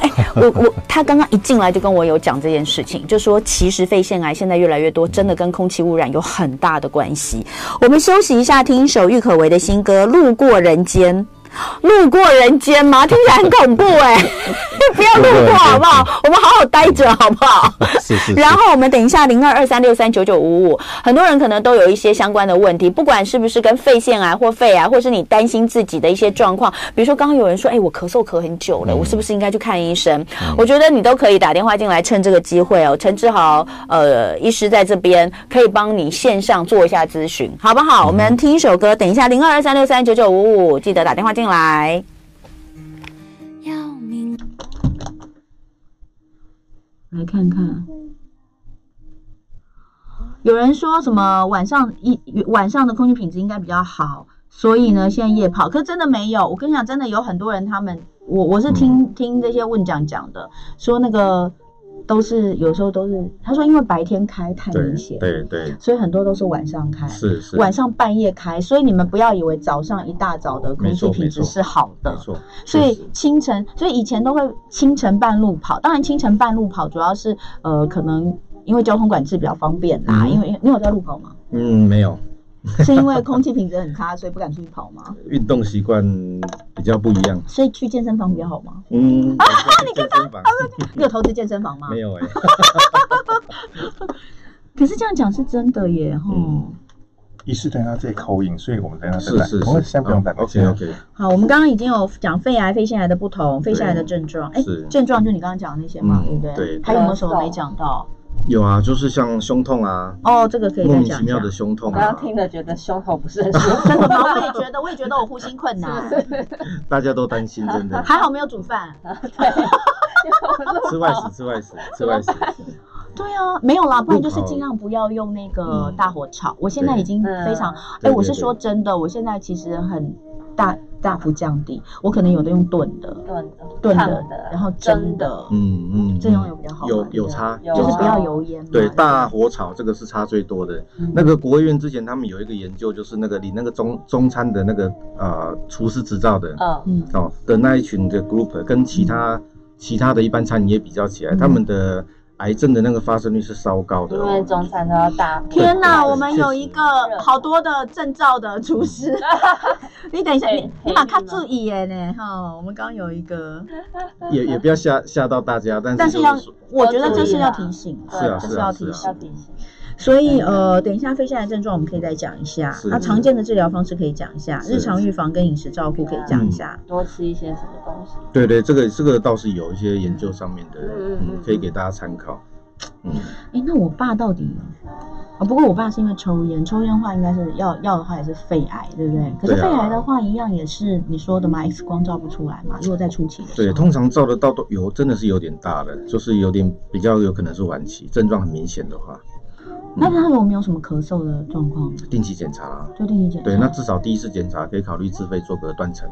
哎，我我他刚刚一进来就跟我有讲这件事情，就说其实肺腺癌现在越来越多，真的跟空气污染有很大的关系。我们休息一下，听一首郁可唯的新歌《路过人间》。路过人间吗？听起来很恐怖哎、欸！[laughs] 不要路过好不好？我们好好待着好不好？[laughs] 是是。然后我们等一下零二二三六三九九五五，很多人可能都有一些相关的问题，不管是不是跟肺腺癌或肺癌，或是你担心自己的一些状况，比如说刚刚有人说，哎，我咳嗽咳很久了，我是不是应该去看医生？我觉得你都可以打电话进来，趁这个机会哦。陈志豪呃医师在这边可以帮你线上做一下咨询，好不好？我们听一首歌，等一下零二二三六三九九五五，记得打电话进来。来，来看看，有人说什么晚上一晚上的空气品质应该比较好，所以呢，现在夜跑，可是真的没有。我跟你讲，真的有很多人，他们我我是听听这些问讲讲的，说那个。都是有时候都是，他说因为白天开太明显，对对，所以很多都是晚上开，是是，晚上半夜开，所以你们不要以为早上一大早的空气品质是好的，没错，所以清晨，所以以前都会清晨半路跑，当然清晨半路跑主要是呃可能因为交通管制比较方便啦，因为你有在路口吗？嗯，没有。[laughs] 是因为空气品质很差，所以不敢出去跑吗？运动习惯比较不一样，所以去健身房比较好吗？嗯，[laughs] 啊，你看他，他说你有投资健身房吗？[laughs] 没有哎、欸。可是这样讲是真的耶，哈、嗯。医师等下再口音，所以我们等下是是是，先不用等。OK OK。好，我们刚刚已经有讲肺癌、肺腺癌的不同，肺腺癌的症状，哎，症状就你刚刚讲的那些嘛，对不对？对。还有没有什么没讲到？有啊，就是像胸痛啊，哦，这个可以莫名其妙的胸痛。刚刚听了觉得胸口不是很舒服，真的吗？我也觉得，我也觉得我呼吸困难。[laughs] 大家都担心，真的。还好没有煮饭。对。吃外食，[laughs] 吃外食，吃外食。对啊，没有啦，不然就是尽量不要用那个大火炒。我现在已经非常，哎，我是说真的，我现在其实很大。大幅降低，我可能有的用炖的，炖的，然后蒸的，嗯嗯，这种有比较好，有有差，就是不要油烟。对，大火炒这个是差最多的。那个国务院之前他们有一个研究，就是那个你那个中中餐的那个呃厨师执照的，嗯。哦的那一群的 group，跟其他其他的一般餐饮业比较起来，他们的。癌症的那个发生率是稍高的，因为中餐都要大。天哪，我们有一个好多的证照的厨师，你等一下，你你把他注意耶呢哈。我们刚刚有一个，也也不要吓吓到大家，但是但是要，我觉得这是要提醒，是啊是要提醒。所以呃，等一下肺腺癌症状我们可以再讲一下，那常见的治疗方式可以讲一下，日常预防跟饮食照顾可以讲一下，多吃一些什么东西。对对，这个这个倒是有一些研究上面的，嗯，可以给大家参考。嗯，哎，那我爸到底哦，不过我爸是因为抽烟，抽烟的话应该是要要的话也是肺癌，对不对？可是肺癌的话一样也是你说的嘛，X 光照不出来嘛。如果在初期的时候，对，通常照得到都有，真的是有点大的，就是有点比较有可能是晚期，症状很明显的话。那他如果没有什么咳嗽的状况，定期检查，就定期检查。对，那至少第一次检查可以考虑自费做个断层。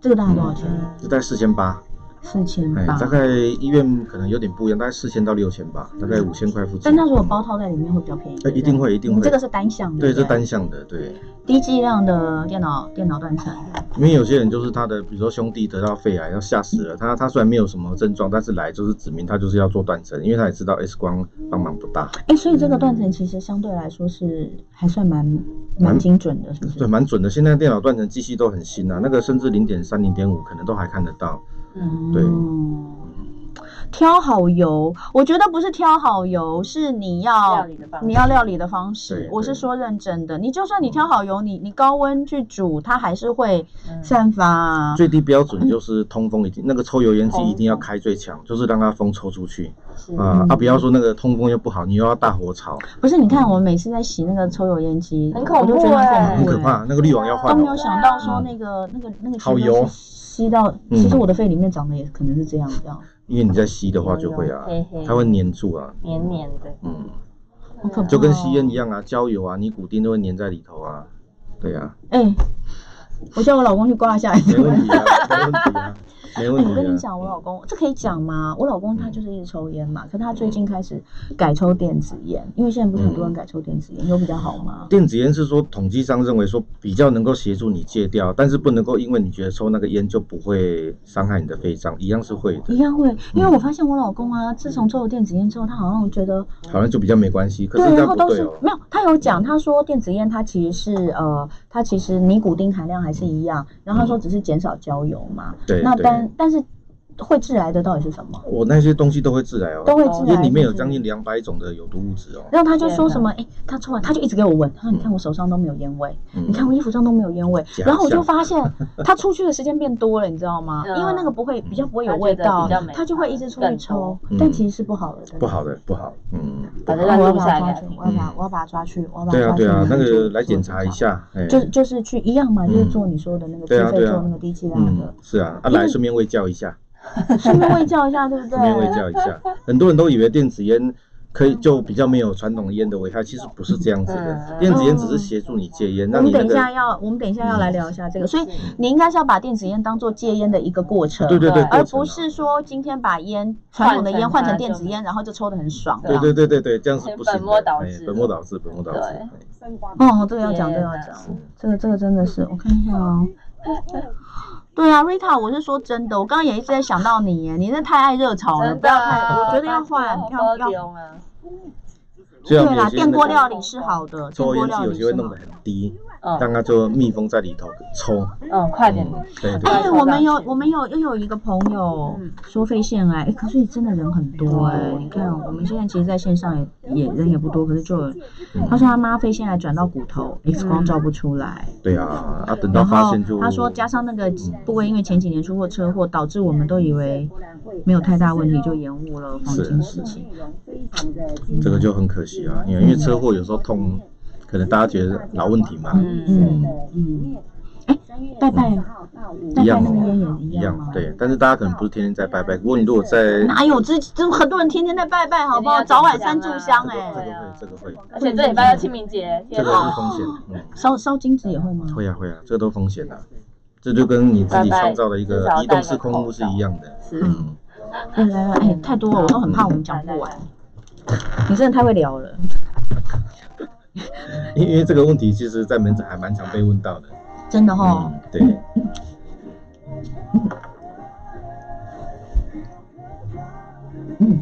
这个大概多少钱？只在四千八。四千八，大概医院可能有点不一样，大概四千到六千吧，大概五千块附近。但它如果包套在里面会比较便宜。一定会，一定会。这个是单向的。对，是单向的，对。低剂量的电脑电脑断层。因为有些人就是他的，比如说兄弟得到肺癌，要吓死了。他他虽然没有什么症状，但是来就是指明他就是要做断层，因为他也知道 X 光帮忙不大。哎，所以这个断层其实相对来说是还算蛮蛮精准的，是不是？对，蛮准的。现在电脑断层机器都很新啊，那个甚至零点三、零点五可能都还看得到。嗯，对。挑好油，我觉得不是挑好油，是你要你要料理的方式。我是说认真的，你就算你挑好油，你你高温去煮，它还是会散发。最低标准就是通风，一定那个抽油烟机一定要开最强，就是让它风抽出去啊啊！不要说那个通风又不好，你又要大火炒。不是，你看我们每次在洗那个抽油烟机，很恐怖哎，很可怕，那个滤网要换。都没有想到说那个那个那个好油吸到，其实我的肺里面长的也可能是这样这样。因为你在吸的话就会啊，它会粘住啊，黏黏的，嗯，就跟吸烟一样啊，焦油啊、尼古丁都会粘在里头啊，对啊。哎，我叫我老公去刮一下，没问题啊，没问题啊。[laughs] 没问题。我跟你讲，我老公这可以讲吗？我老公他就是一直抽烟嘛，可是他最近开始改抽电子烟，因为现在不是很多人改抽电子烟，有比较好吗？电子烟是说统计上认为说比较能够协助你戒掉，但是不能够因为你觉得抽那个烟就不会伤害你的肺脏，一样是会的。一样会，因为我发现我老公啊，自从抽了电子烟之后，他好像觉得好像就比较没关系。可是然后都是没有，他有讲，他说电子烟它其实是呃，它其实尼古丁含量还是一样，然后他说只是减少焦油嘛。对。那但但是。会致癌的到底是什么？我那些东西都会致癌哦，都会致癌，因为里面有将近两百种的有毒物质哦。然后他就说什么，哎，他抽完他就一直给我闻，他说你看我手上都没有烟味，你看我衣服上都没有烟味。然后我就发现他出去的时间变多了，你知道吗？[laughs] 因为那个不会比较不会有味道，他就会一直出去抽，但其实是不好的，不好的，不好。嗯，反正我要把他抓去，我要把我要把他抓去，我要把对啊对啊，那个来检查一下，就就是去一样嘛，就是做你说的那个自费做那个低剂量的。是啊，啊来顺便喂教一下。[laughs] 顺便卫教一下，对不对？顺便卫教一下，很多人都以为电子烟可以就比较没有传统烟的危害，其实不是这样子的。电子烟只是协助你戒烟。那你等一下要，我们等一下要来聊一下这个，所以你应该是要把电子烟当做戒烟的一个过程，对对对，而不是说今天把烟传统的烟换成电子烟，然后就抽的很爽。对对对对对，这样是不行。本末倒置，本末倒置，本末倒置。哦，这个要讲，这个要讲，这个这个真的是，我看一下哦。[laughs] 对啊，Rita，我是说真的，我刚刚也一直在想到你耶，你那太爱热炒了，不要太，我觉得要换，要要。对啦，电锅料理是好的，抽烟机有机会弄得很低，让它就密封在里头抽。嗯，快点。对对。哎，我们有我们有又有一个朋友说肺腺癌，哎，可是真的人很多哎，你看我们现在其实在线上也也人也不多，可是就他说他妈肺腺癌转到骨头，X 光照不出来。对啊，啊等到发现就。他说加上那个部位，因为前几年出过车祸，导致我们都以为没有太大问题，就延误了黄金时期。这个就很可惜啊。因为因为车祸有时候痛，可能大家觉得老问题嘛。嗯嗯嗯。哎，拜拜，拜拜那个烟也一样。对，但是大家可能不是天天在拜拜。不过你如果在哪有这这很多人天天在拜拜，好不好？早晚三炷香，哎。这个会，这个会。而且这礼拜要清明节，这个是风险。烧烧金纸也会吗？会啊会啊，这个都风险的。这就跟你自己创造的一个移动式空屋是一样的。是。来来来，哎，太多了，我都很怕我们讲不完。你真的太会聊了，[laughs] 因为这个问题其实，在门诊还蛮常被问到的。真的哈、嗯，对。嗯。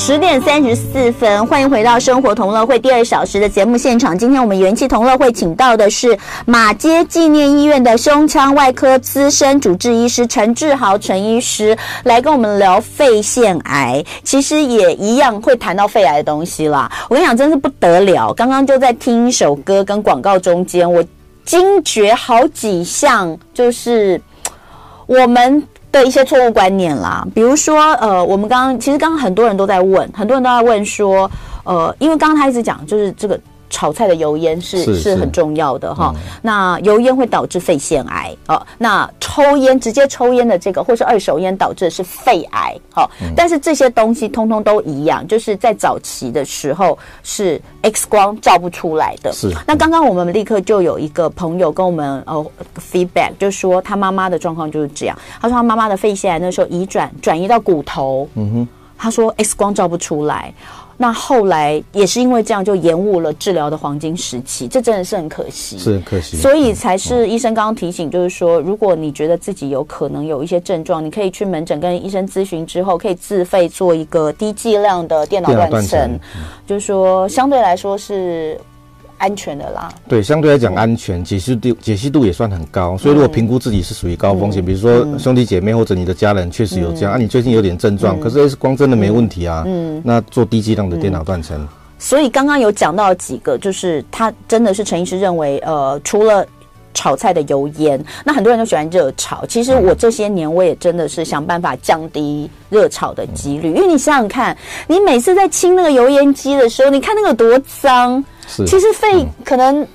十点三十四分，欢迎回到生活同乐会第二小时的节目现场。今天我们元气同乐会请到的是马街纪念医院的胸腔外科资深主治医师陈志豪陈医师，来跟我们聊肺腺癌。其实也一样会谈到肺癌的东西啦。我跟你讲，真是不得了。刚刚就在听一首歌跟广告中间，我惊觉好几项，就是我们。的一些错误观念啦，比如说，呃，我们刚刚其实刚刚很多人都在问，很多人都在问说，呃，因为刚刚他一直讲，就是这个。炒菜的油烟是是，是很重要的哈，嗯、那油烟会导致肺腺癌哦。那抽烟直接抽烟的这个，或是二手烟导致的是肺癌但是这些东西通通都一样，就是在早期的时候是 X 光照不出来的。是。那刚刚我们立刻就有一个朋友跟我们呃 feedback，就说他妈妈的状况就是这样。他说他妈妈的肺腺癌那时候移转转移到骨头，嗯哼，他说 X 光照不出来。那后来也是因为这样，就延误了治疗的黄金时期，这真的是很可惜，是很可惜。所以才是医生刚刚提醒，就是说，如果你觉得自己有可能有一些症状，你可以去门诊跟医生咨询之后，可以自费做一个低剂量的电脑断层，就是说相对来说是。安全的啦，对，相对来讲安全，解析度解析度也算很高，所以如果评估自己是属于高风险，嗯、比如说兄弟姐妹或者你的家人确实有这样，嗯、啊，你最近有点症状，嗯、可是 X 光真的没问题啊，嗯，那做低剂量的电脑断层。所以刚刚有讲到几个，就是他真的是陈医师认为，呃，除了炒菜的油烟，那很多人都喜欢热炒，其实我这些年我也真的是想办法降低热炒的几率，嗯、因为你想想看，你每次在清那个油烟机的时候，你看那个多脏。其实肺可能。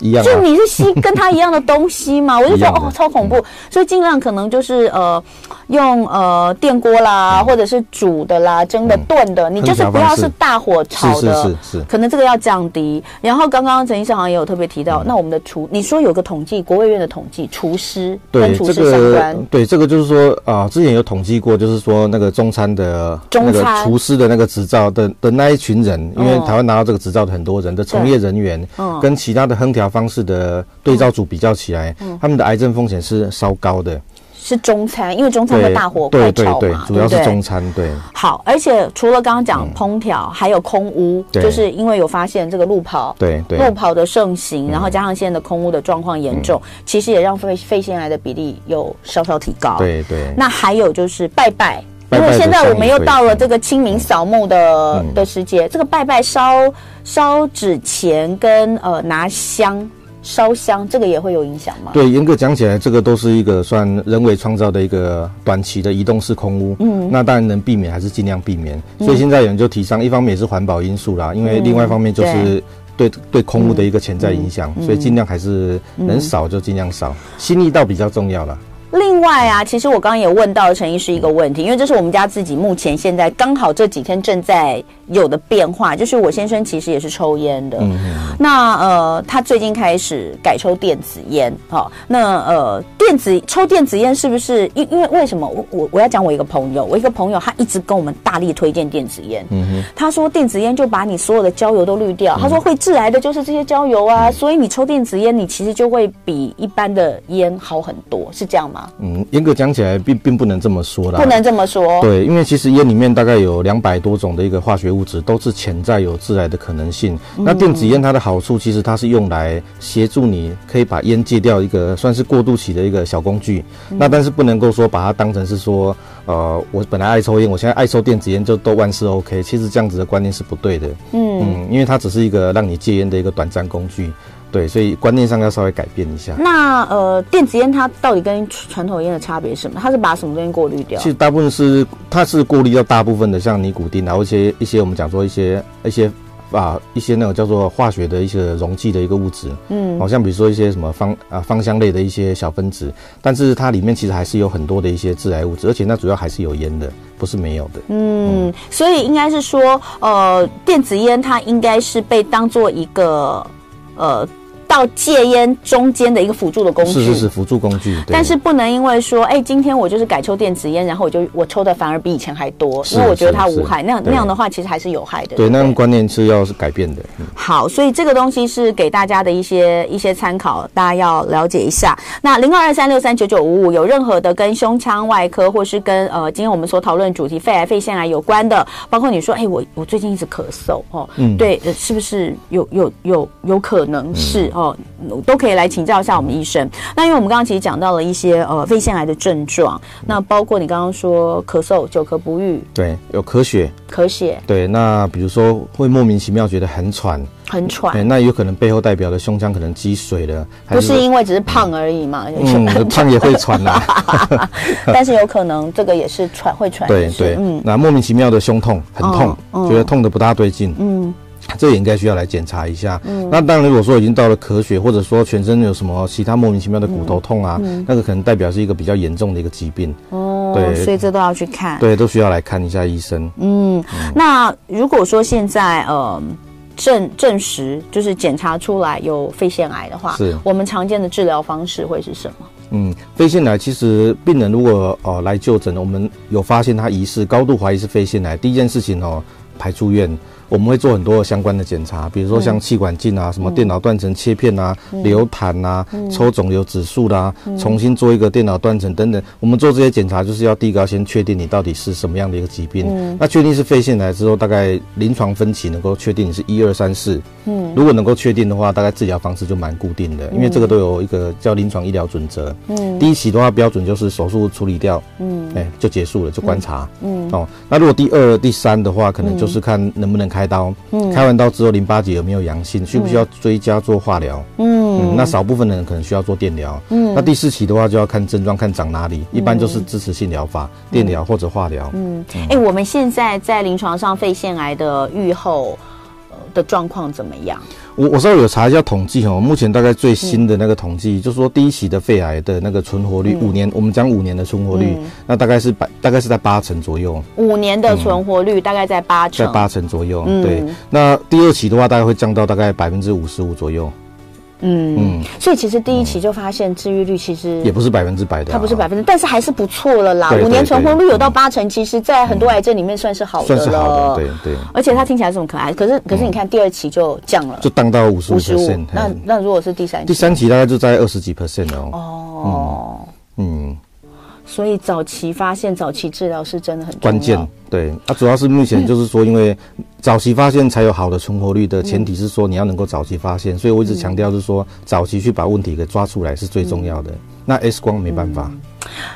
一样，就你是吸跟他一样的东西嘛？我就觉得哦，超恐怖，所以尽量可能就是呃，用呃电锅啦，或者是煮的啦、蒸的、炖的，你就是不要是大火炒的，是是是，可能这个要降低。然后刚刚陈医生好像也有特别提到，那我们的厨，你说有个统计，国卫院的统计，厨师跟厨师相关，对这个就是说啊，之前有统计过，就是说那个中餐的那个厨师的那个执照的的那一群人，因为台湾拿到这个执照的很多人的从业人员，跟其他的烹调方式的对照组比较起来，嗯，他们的癌症风险是稍高的。是中餐，因为中餐的大火快炒嘛，对对对，主要是中餐，对。好，而且除了刚刚讲烹调，还有空屋，就是因为有发现这个路跑，对对，路跑的盛行，然后加上现在的空屋的状况严重，其实也让肺肺腺癌的比例有稍稍提高。对对。那还有就是拜拜，因为现在我们又到了这个清明扫墓的的时节，这个拜拜烧烧纸钱跟呃拿香。烧香这个也会有影响吗？对，严格讲起来，这个都是一个算人为创造的一个短期的移动式空屋。嗯，那当然能避免还是尽量避免。嗯、所以现在有人就提倡，一方面也是环保因素啦，因为另外一方面就是对对，对空屋的一个潜在影响，嗯、所以尽量还是能少就尽量少，心意倒比较重要啦。另外啊，其实我刚刚也问到陈医师一个问题，因为这是我们家自己目前现在刚好这几天正在有的变化，就是我先生其实也是抽烟的，嗯哼，那呃，他最近开始改抽电子烟，好，那呃，电子抽电子烟是不是因因为为什么？我我我要讲我一个朋友，我一个朋友他一直跟我们大力推荐电子烟，嗯哼，他说电子烟就把你所有的焦油都滤掉，他说会致癌的就是这些焦油啊，所以你抽电子烟你其实就会比一般的烟好很多，是这样吗？嗯，严格讲起来，并并不能这么说啦。不能这么说。对，因为其实烟里面大概有两百多种的一个化学物质，都是潜在有致癌的可能性。嗯、那电子烟它的好处，其实它是用来协助你可以把烟戒掉一个算是过渡期的一个小工具。嗯、那但是不能够说把它当成是说，呃，我本来爱抽烟，我现在爱抽电子烟就都万事 OK。其实这样子的观念是不对的。嗯嗯，因为它只是一个让你戒烟的一个短暂工具。对，所以观念上要稍微改变一下。那呃，电子烟它到底跟传统烟的差别是什么？它是把什么东西过滤掉？其实大部分是它是过滤掉大部分的，像尼古丁，然后一些一些我们讲说一些一些啊一些那种叫做化学的一些溶剂的一个物质，嗯，好像比如说一些什么芳啊芳香类的一些小分子，但是它里面其实还是有很多的一些致癌物质，而且那主要还是有烟的，不是没有的。嗯，嗯所以应该是说，呃，电子烟它应该是被当做一个呃。到戒烟中间的一个辅助的工具，是是是辅助工具，但是不能因为说，哎，今天我就是改抽电子烟，然后我就我抽的反而比以前还多，因为我觉得它无害，那样那样的话其实还是有害的。对，那种观念是要是改变的。好，所以这个东西是给大家的一些一些参考，大家要了解一下。那零二二三六三九九五五有任何的跟胸腔外科或是跟呃今天我们所讨论主题肺癌、肺腺癌有关的，包括你说，哎，我我最近一直咳嗽哦，嗯，对，是不是有有有有可能是哦？哦，都可以来请教一下我们医生。那因为我们刚刚其实讲到了一些呃肺腺癌的症状，那包括你刚刚说咳嗽、久咳不愈，对，有咳血，咳血，对。那比如说会莫名其妙觉得很喘，很喘，对，那有可能背后代表的胸腔可能积水了，不是因为只是胖而已嘛？嗯，胖也会喘啦，[laughs] 但是有可能这个也是喘会喘，对对，嗯，那莫名其妙的胸痛，很痛，哦、觉得痛的不大对劲，嗯，这也应该需要来检查一下。嗯，那当然如果说已经到了咳血，或者说全身有什么其他莫名其妙的骨头痛啊，嗯嗯、那个可能代表是一个比较严重的一个疾病。哦，对，所以这都要去看，对，都需要来看一下医生。嗯，嗯那如果说现在呃。证证实就是检查出来有肺腺癌的话，是我们常见的治疗方式会是什么？嗯，肺腺癌其实病人如果呃来就诊，我们有发现他疑似高度怀疑是肺腺癌，第一件事情哦排出院。我们会做很多相关的检查，比如说像气管镜啊、嗯、什么电脑断层切片啊、嗯、流痰啊、嗯、抽肿瘤指数啦，嗯、重新做一个电脑断层等等。我们做这些检查，就是要第一个要先确定你到底是什么样的一个疾病。嗯、那确定是肺腺癌之后，大概临床分期能够确定你是一二三四。嗯，如果能够确定的话，大概治疗方式就蛮固定的，因为这个都有一个叫临床医疗准则。嗯，第一期的话标准就是手术处理掉，嗯，哎、欸、就结束了，就观察。嗯，嗯哦，那如果第二、第三的话，可能就是看能不能开。开刀，嗯，开完刀之后淋巴结有没有阳性，需不需要追加做化疗？嗯，嗯，那少部分的人可能需要做电疗。嗯，那第四期的话就要看症状，看长哪里，一般就是支持性疗法，嗯、电疗或者化疗。嗯，哎、我们现在在临床上肺腺癌的预后的状况怎么样？我我稍微有查一下统计哦，目前大概最新的那个统计，嗯、就是说第一期的肺癌的那个存活率，五、嗯、年，我们讲五年的存活率，嗯、那大概是百，大概是在八成左右。五年的存活率大概在八成，在八成左右。嗯、对，那第二期的话，大概会降到大概百分之五十五左右。嗯嗯，所以其实第一期就发现治愈率其实也不是百分之百的，它不是百分之，但是还是不错了啦。五年存活率有到八成，其实在很多癌症里面算是好的了。算是好的，对对。而且它听起来这么可爱，可是可是你看第二期就降了，就降到五十五 percent。那那如果是第三期，第三期大概就在二十几 percent 哦。哦，嗯。所以早期发现、早期治疗是真的很关键。对，它、啊、主要是目前 [clears throat] 就是说，因为早期发现才有好的存活率的前提是说，你要能够早期发现。所以我一直强调是说，早期去把问题给抓出来是最重要的。那 X 光没办法。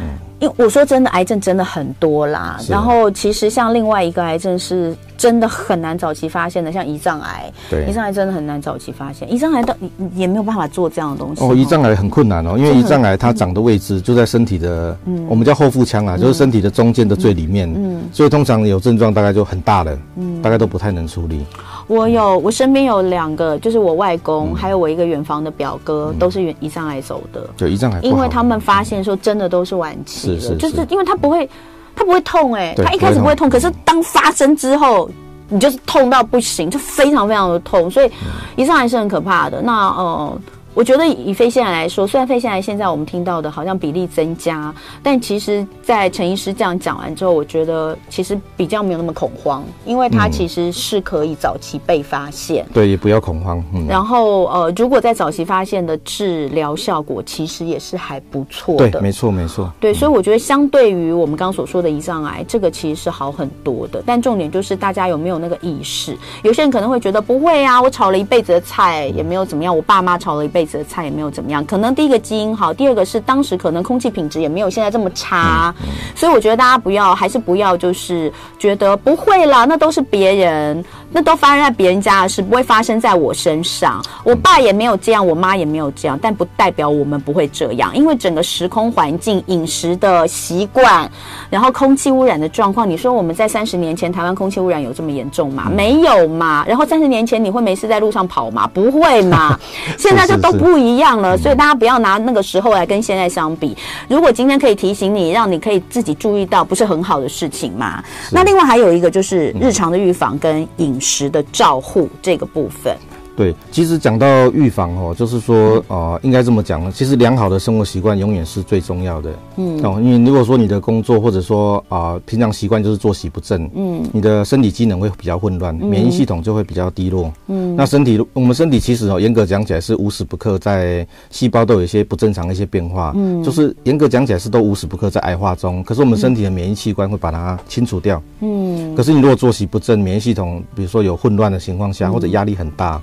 嗯。因为我说真的，癌症真的很多啦。然后其实像另外一个癌症是真的很难早期发现的，像胰脏癌。对，胰脏癌真的很难早期发现。胰脏癌到也没有办法做这样的东西。哦，胰脏癌很困难哦，因为胰脏癌它长的位置就在身体的，嗯，我们叫后腹腔啊，就是身体的中间的最里面。嗯，所以通常有症状大概就很大了，嗯，大概都不太能处理。我有，我身边有两个，就是我外公，还有我一个远房的表哥，都是胰胰脏癌走的。对，胰脏癌，因为他们发现说真的都是晚期了，是是是，就是因为他不会，他不会痛哎，他一开始不会痛，可是当发生之后，你就是痛到不行，就非常非常的痛，所以胰脏癌是很可怕的。那呃。我觉得以肺腺癌来说，虽然肺腺癌现在我们听到的好像比例增加，但其实，在陈医师这样讲完之后，我觉得其实比较没有那么恐慌，因为它其实是可以早期被发现。嗯、对，也不要恐慌。嗯。然后呃，如果在早期发现的治疗效果，其实也是还不错的。对，没错，没错。对，所以我觉得相对于我们刚刚所说的胰脏癌，这个其实是好很多的。但重点就是大家有没有那个意识？有些人可能会觉得不会啊，我炒了一辈子的菜也没有怎么样，我爸妈炒了一辈子。的菜也没有怎么样，可能第一个基因好，第二个是当时可能空气品质也没有现在这么差，嗯嗯、所以我觉得大家不要，还是不要，就是觉得不会啦，那都是别人，那都发生在别人家的事，不会发生在我身上。我爸也没有这样，我妈也没有这样，但不代表我们不会这样，因为整个时空环境、饮食的习惯，然后空气污染的状况，你说我们在三十年前台湾空气污染有这么严重吗？嗯、没有嘛。然后三十年前你会没事在路上跑吗？不会嘛。[laughs] 现在就都。不一样了，所以大家不要拿那个时候来跟现在相比。如果今天可以提醒你，让你可以自己注意到，不是很好的事情嘛？那另外还有一个就是日常的预防跟饮食的照护这个部分。对，其实讲到预防哦，就是说，呃，应该这么讲呢。其实良好的生活习惯永远是最重要的。嗯，哦，因为如果说你的工作或者说啊、呃，平常习惯就是作息不正，嗯，你的身体机能会比较混乱，免疫系统就会比较低落。嗯，那身体，我们身体其实哦，严格讲起来是无时不刻在细胞都有一些不正常的一些变化。嗯，就是严格讲起来是都无时不刻在癌化中。可是我们身体的免疫器官会把它清除掉。嗯，可是你如果作息不正，免疫系统比如说有混乱的情况下，或者压力很大。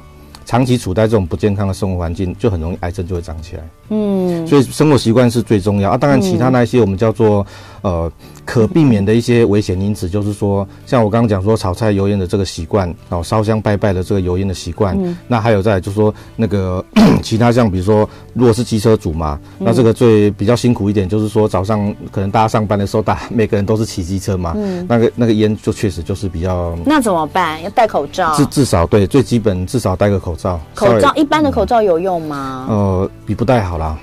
长期处在这种不健康的生活环境，就很容易癌症就会长起来。嗯，所以生活习惯是最重要啊。当然，其他那些我们叫做呃可避免的一些危险因子，就是说，像我刚刚讲说炒菜油烟的这个习惯，然后烧香拜拜的这个油烟的习惯，嗯、那还有在就是说那个 [coughs] 其他像比如说，如果是机车族嘛，嗯、那这个最比较辛苦一点，就是说早上可能大家上班的时候，大家每个人都是骑机车嘛，嗯，那个那个烟就确实就是比较，那怎么办？要戴口罩，至至少对最基本至少戴个口罩，口罩一般的口罩有用吗？嗯、呃，比不戴好啦。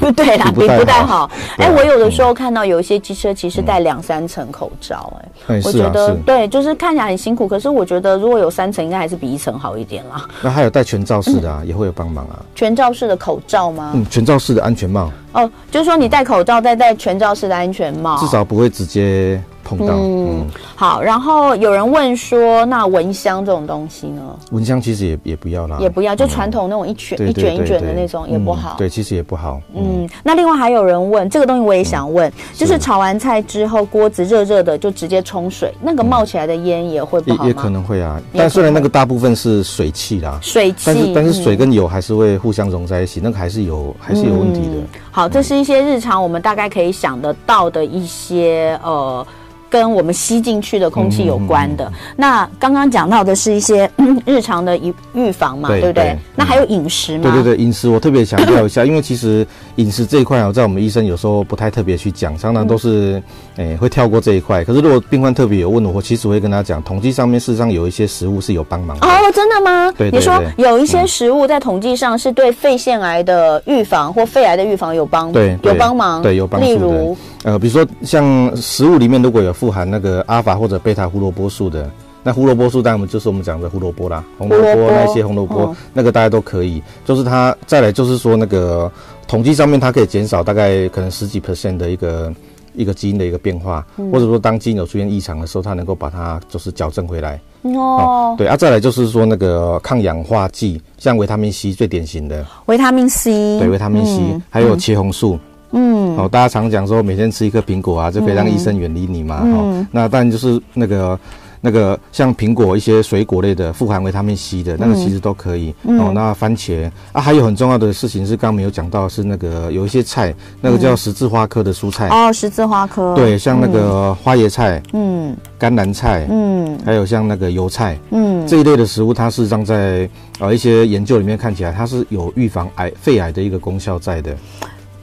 不 [laughs] 对啦，比不太好。哎，我有的时候看到有一些机车其实戴两三层口罩，哎，我觉得对，就是看起来很辛苦。可是我觉得如果有三层，应该还是比一层好一点啦。那还有戴全罩式的啊，也会有帮忙啊。全罩式的口罩吗？嗯，全罩式的安全帽。哦，就是说你戴口罩再戴全罩式的安全帽，至少不会直接。碰到嗯，好，然后有人问说，那蚊香这种东西呢？蚊香其实也也不要啦，也不要，就传统那种一卷一卷一卷的那种也不好。对，其实也不好。嗯，那另外还有人问这个东西，我也想问，就是炒完菜之后锅子热热的就直接冲水，那个冒起来的烟也会不好吗？也可能会啊，但虽然那个大部分是水汽啦，水汽，但是但是水跟油还是会互相融在一起，那个还是有还是有问题的。好，这是一些日常我们大概可以想得到的一些呃。跟我们吸进去的空气有关的。嗯嗯嗯、那刚刚讲到的是一些 [coughs] 日常的预预防嘛，对，对不对？对，那还有饮食嘛？对对对，饮食我特别强调一下，[laughs] 因为其实饮食这一块啊，在我们医生有时候不太特别去讲，常常都是诶、会跳过这一块。可是如果病患特别有问的，我其实我会跟他讲，统计上面事实上有一些食物是有帮忙的。哦，真的吗？对，对，对，你说有一些食物在统计上是对肺腺癌的预防或肺癌的预防有帮对，对，有帮忙，对，有帮助。例如。呃，比如说像食物里面如果有富含那个阿法或者贝塔胡萝卜素的，那胡萝卜素当然就是我们讲的胡萝卜啦，红萝卜那些红萝卜，哦、那个大家都可以。就是它再来就是说那个统计上面它可以减少大概可能十几 percent 的一个一个基因的一个变化，嗯、或者说当基因有出现异常的时候，它能够把它就是矫正回来。哦，哦，对啊，再来就是说那个抗氧化剂，像维他命 C 最典型的维他命 C，对维他命 C，嗯、还有茄红素。嗯，哦，大家常讲说每天吃一颗苹果啊，就可以让医生远离你嘛。哦，那当然就是那个那个像苹果一些水果类的富含维他命 C 的那个其实都可以。嗯、哦，那番茄啊，还有很重要的事情是刚刚没有讲到，是那个有一些菜，那个叫十字花科的蔬菜。哦，十字花科。对，像那个花椰菜，嗯，甘蓝菜，嗯，还有像那个油菜，嗯，这一类的食物，它事实上在呃一些研究里面看起来，它是有预防癌肺癌的一个功效在的。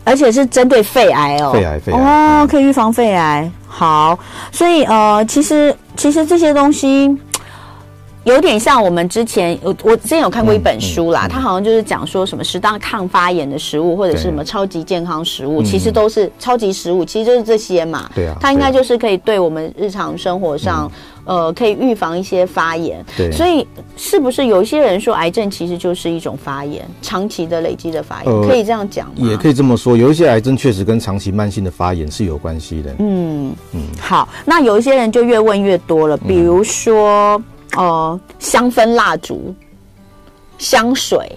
而且是针对肺癌哦，肺癌，肺癌哦，可以预防肺癌。好，所以呃，其实其实这些东西有点像我们之前，我我之前有看过一本书啦，它好像就是讲说什么适当抗发炎的食物，或者是什么超级健康食物，其实都是超级食物，其实就是这些嘛。对啊，它应该就是可以对我们日常生活上。呃，可以预防一些发炎，对，所以是不是有一些人说癌症其实就是一种发炎，长期的累积的发炎，呃、可以这样讲吗？也可以这么说，有一些癌症确实跟长期慢性的发炎是有关系的。嗯嗯，好，那有一些人就越问越多了，比如说，呃，香氛蜡烛、香水，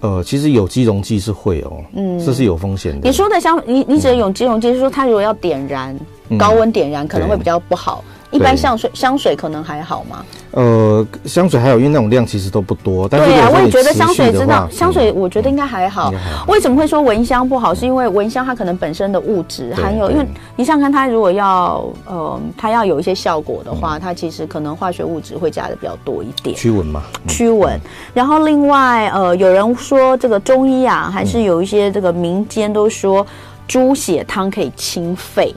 呃，其实有机溶剂是会哦，嗯，这是有风险的。你说的香，你你指的有机溶剂，是说它如果要点燃，嗯、高温点燃可能会比较不好。一般香水香水可能还好吗？呃，香水还有，因为那种量其实都不多。但是对啊，我也觉得香水真的，香水我觉得应该还好。为什么会说蚊香不好？是因为蚊香它可能本身的物质含有，因为你想想看，它如果要呃，它要有一些效果的话，它其实可能化学物质会加的比较多一点。驱蚊嘛，驱蚊。然后另外呃，有人说这个中医啊，还是有一些这个民间都说猪血汤可以清肺。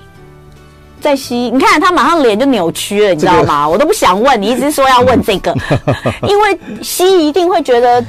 在吸，你看他马上脸就扭曲了，你知道吗？这个、我都不想问你，一直说要问这个，[laughs] 因为西医一定会觉得。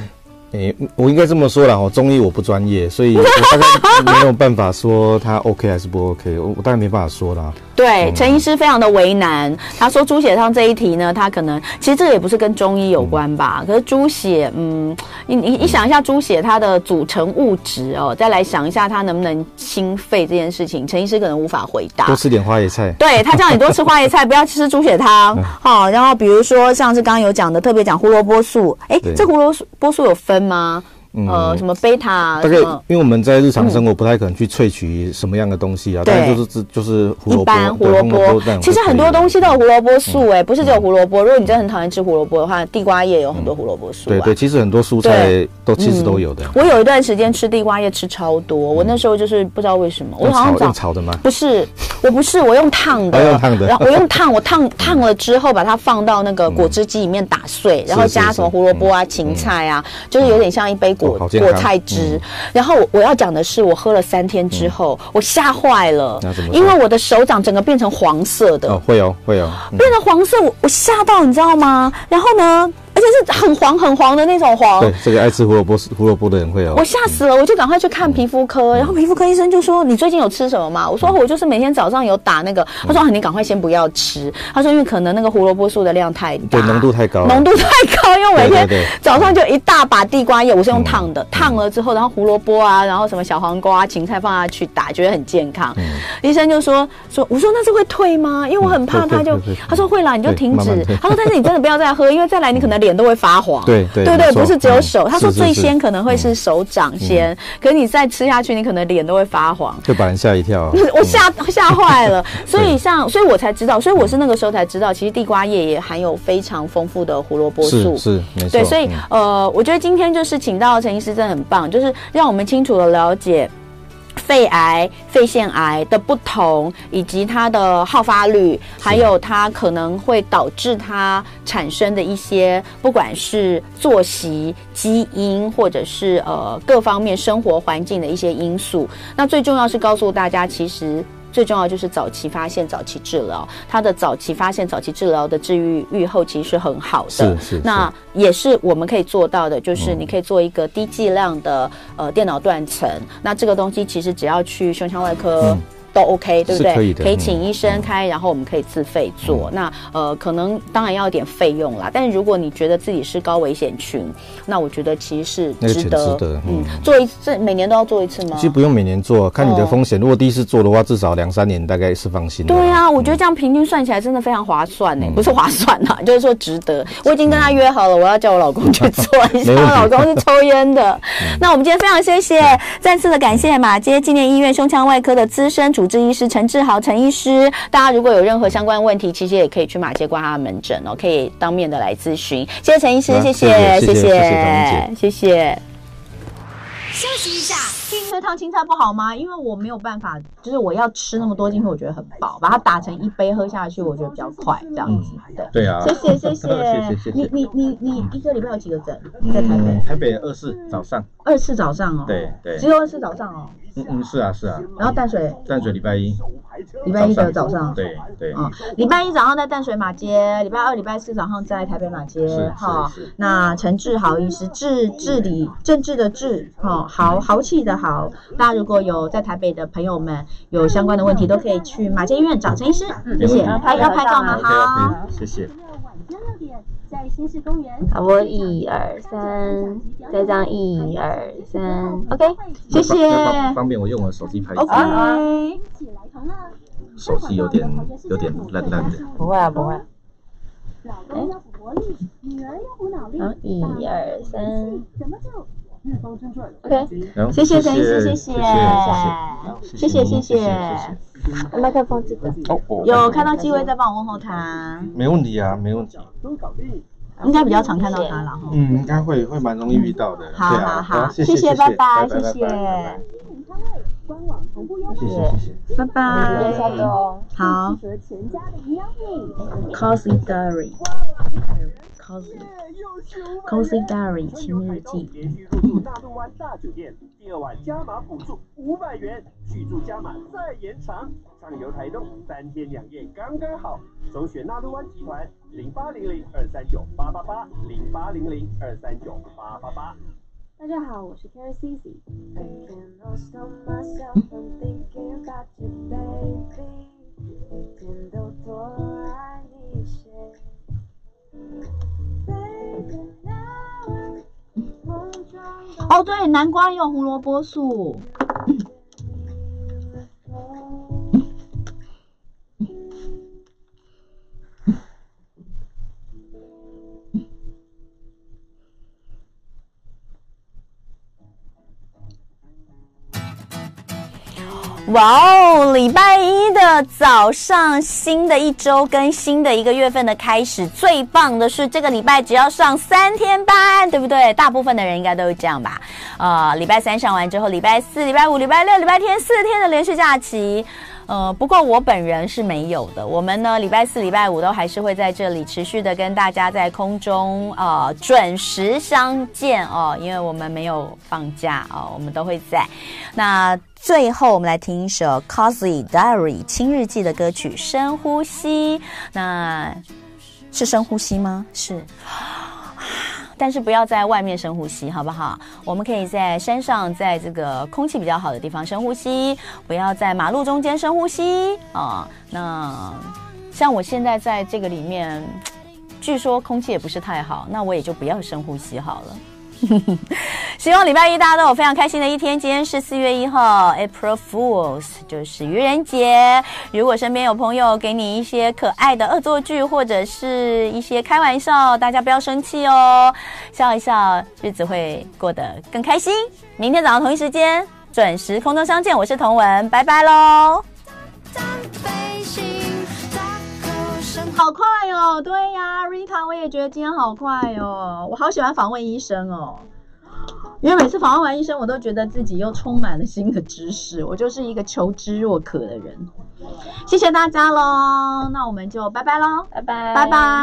诶，我应该这么说啦，我中医我不专业，所以我大概没有办法说他 OK 还是不 OK，我我当然没办法说啦。对，陈医师非常的为难，他说猪血汤这一题呢，他可能其实这个也不是跟中医有关吧？嗯、可是猪血，嗯，你你你想一下猪血它的组成物质哦，再来想一下它能不能清肺这件事情，陈医师可能无法回答。多吃点花椰菜。对，他叫你多吃花椰菜，不要吃猪血汤。好、嗯，然后比如说像是刚刚有讲的，特别讲胡萝卜素，哎，对这胡萝卜素有分吗？呃，什么贝塔？大概因为我们在日常生活不太可能去萃取什么样的东西啊，对，就是就是胡萝卜，一般胡萝卜。其实很多东西都有胡萝卜素，哎，不是只有胡萝卜。如果你真的很讨厌吃胡萝卜的话，地瓜叶有很多胡萝卜素。对对，其实很多蔬菜都其实都有的。我有一段时间吃地瓜叶吃超多，我那时候就是不知道为什么，我好像用炒的吗？不是，我不是，我用烫的，用烫的。然后我用烫，我烫烫了之后把它放到那个果汁机里面打碎，[laughs] 然后加什么胡萝卜啊、芹菜啊，就是有点像一杯果果菜。汁，然后我我要讲的是，我喝了三天之后，我吓坏了，因为我的手掌整个变成黄色的，会哦会哦，变成黄色，我我吓到你知道吗？然后呢？而且是很黄很黄的那种黄。对，这个爱吃胡萝卜胡萝卜的人会有。我吓死了，我就赶快去看皮肤科，然后皮肤科医生就说：“你最近有吃什么吗？”我说：“我就是每天早上有打那个。”他说：“你赶快先不要吃。”他说：“因为可能那个胡萝卜素的量太大，对，浓度太高，浓度太高，因为每天早上就一大把地瓜叶，我是用烫的，烫了之后，然后胡萝卜啊，然后什么小黄瓜、芹菜放下去打，觉得很健康。医生就说：“说我说那是会退吗？因为我很怕他就他说会啦，你就停止。他说但是你真的不要再喝，因为再来你可能脸都会发黄。”对对对对，不是只有手。他说最先可能会是手掌先，可是你再吃下去，你可能脸都会发黄，就把人吓一跳。我吓吓坏了，[laughs] 所以像，所以我才知道，所以我是那个时候才知道，其实地瓜叶也含有非常丰富的胡萝卜素。是，没错。对，所以呃，我觉得今天就是请到陈医师真的很棒，就是让我们清楚的了解。肺癌、肺腺癌的不同，以及它的好发率，还有它可能会导致它产生的一些，不管是作息、基因，或者是呃各方面生活环境的一些因素。那最重要是告诉大家，其实。最重要就是早期发现、早期治疗。它的早期发现、早期治疗的治愈预后其实是很好的。是是。那也是我们可以做到的，就是你可以做一个低剂量的呃电脑断层。那这个东西其实只要去胸腔外科。嗯都 OK，对不对？可以的，可以请医生开，然后我们可以自费做。那呃，可能当然要一点费用啦。但是如果你觉得自己是高危险群，那我觉得其实是值得。值得，嗯，做一次每年都要做一次吗？其实不用每年做，看你的风险。如果第一次做的话，至少两三年大概是放心的。对啊，我觉得这样平均算起来真的非常划算呢。不是划算啊，就是说值得。我已经跟他约好了，我要叫我老公去做一下。[laughs] 我老公是抽烟的。那我们今天非常谢谢，再次的感谢马街纪念医院胸腔外科的资深主主治医师陈志豪陈医师，大家如果有任何相关问题，其实也可以去马偕挂他的门诊哦，可以当面的来咨询。谢谢陈医师，谢谢谢谢谢谢谢谢。休息一下，听喝烫青菜不好吗？因为我没有办法，就是我要吃那么多进去，我觉得很饱，把它打成一杯喝下去，我觉得比较快，这样子。对对啊，谢谢 [laughs] 谢谢。你你你你一个礼拜有几个诊？在台北？台北二四早上。二四早上哦。对对。只有二四早上哦。嗯嗯，是啊是啊，然后淡水，淡水礼拜一，礼拜一的早上，对对，啊，礼拜一早上在淡水马街，礼拜二、礼拜四早上在台北马街，哈，那陈志豪医师，治治理政治的治，哈，豪豪气的豪，大家如果有在台北的朋友们有相关的问题，都可以去马街医院找陈医师，谢谢，拍要拍照吗？好，谢谢。在新市公园，好，我一二三，再这样一二三，OK，谢谢。方便我用我手机拍。OK。手机有点有点烂烂的。不会啊，不会。哎。好，一二三。OK，谢谢陈医师，谢谢，谢谢，谢谢。麦克风这个有看到机会再帮我问候他。没问题啊，没问题。应该比较常看到他了。嗯，应该会会蛮容易遇到的。好好好，谢谢，拜拜，谢谢。谢谢谢谢，拜拜。好。Cosy Diary。Cozy Diary 轻日记。大陆湾大酒店第二晚加码补助五百元，续住加码再延长，畅游台东三天两夜刚刚好。首选大陆湾集团零八零零二三九八八八零八零零二三九八八八。大家好，我是 Karen Cici。哦，对，南瓜也有胡萝卜素。哇哦，礼拜一的早上，新的一周跟新的一个月份的开始，最棒的是这个礼拜只要上三天班，对不对？大部分的人应该都是这样吧？呃，礼拜三上完之后，礼拜四、礼拜五、礼拜六、礼拜天四天的连续假期。呃，不过我本人是没有的。我们呢，礼拜四、礼拜五都还是会在这里持续的跟大家在空中呃准时相见哦，因为我们没有放假哦，我们都会在。那最后我们来听一首 Cozy Diary 轻日记的歌曲《深呼吸》，那是深呼吸吗？是。[sighs] 但是不要在外面深呼吸，好不好？我们可以在山上，在这个空气比较好的地方深呼吸，不要在马路中间深呼吸啊。那像我现在在这个里面，据说空气也不是太好，那我也就不要深呼吸好了。[laughs] 希望礼拜一大家都有非常开心的一天。今天是四月一号，April Fools，就是愚人节。如果身边有朋友给你一些可爱的恶作剧，或者是一些开玩笑，大家不要生气哦，笑一笑，日子会过得更开心。明天早上同一时间准时空中相见，我是童文，拜拜喽。好快哦，对呀，Rita，我也觉得今天好快哦，我好喜欢访问医生哦，因为每次访问完医生，我都觉得自己又充满了新的知识，我就是一个求知若渴的人。谢谢大家喽，那我们就拜拜喽，拜拜，拜拜。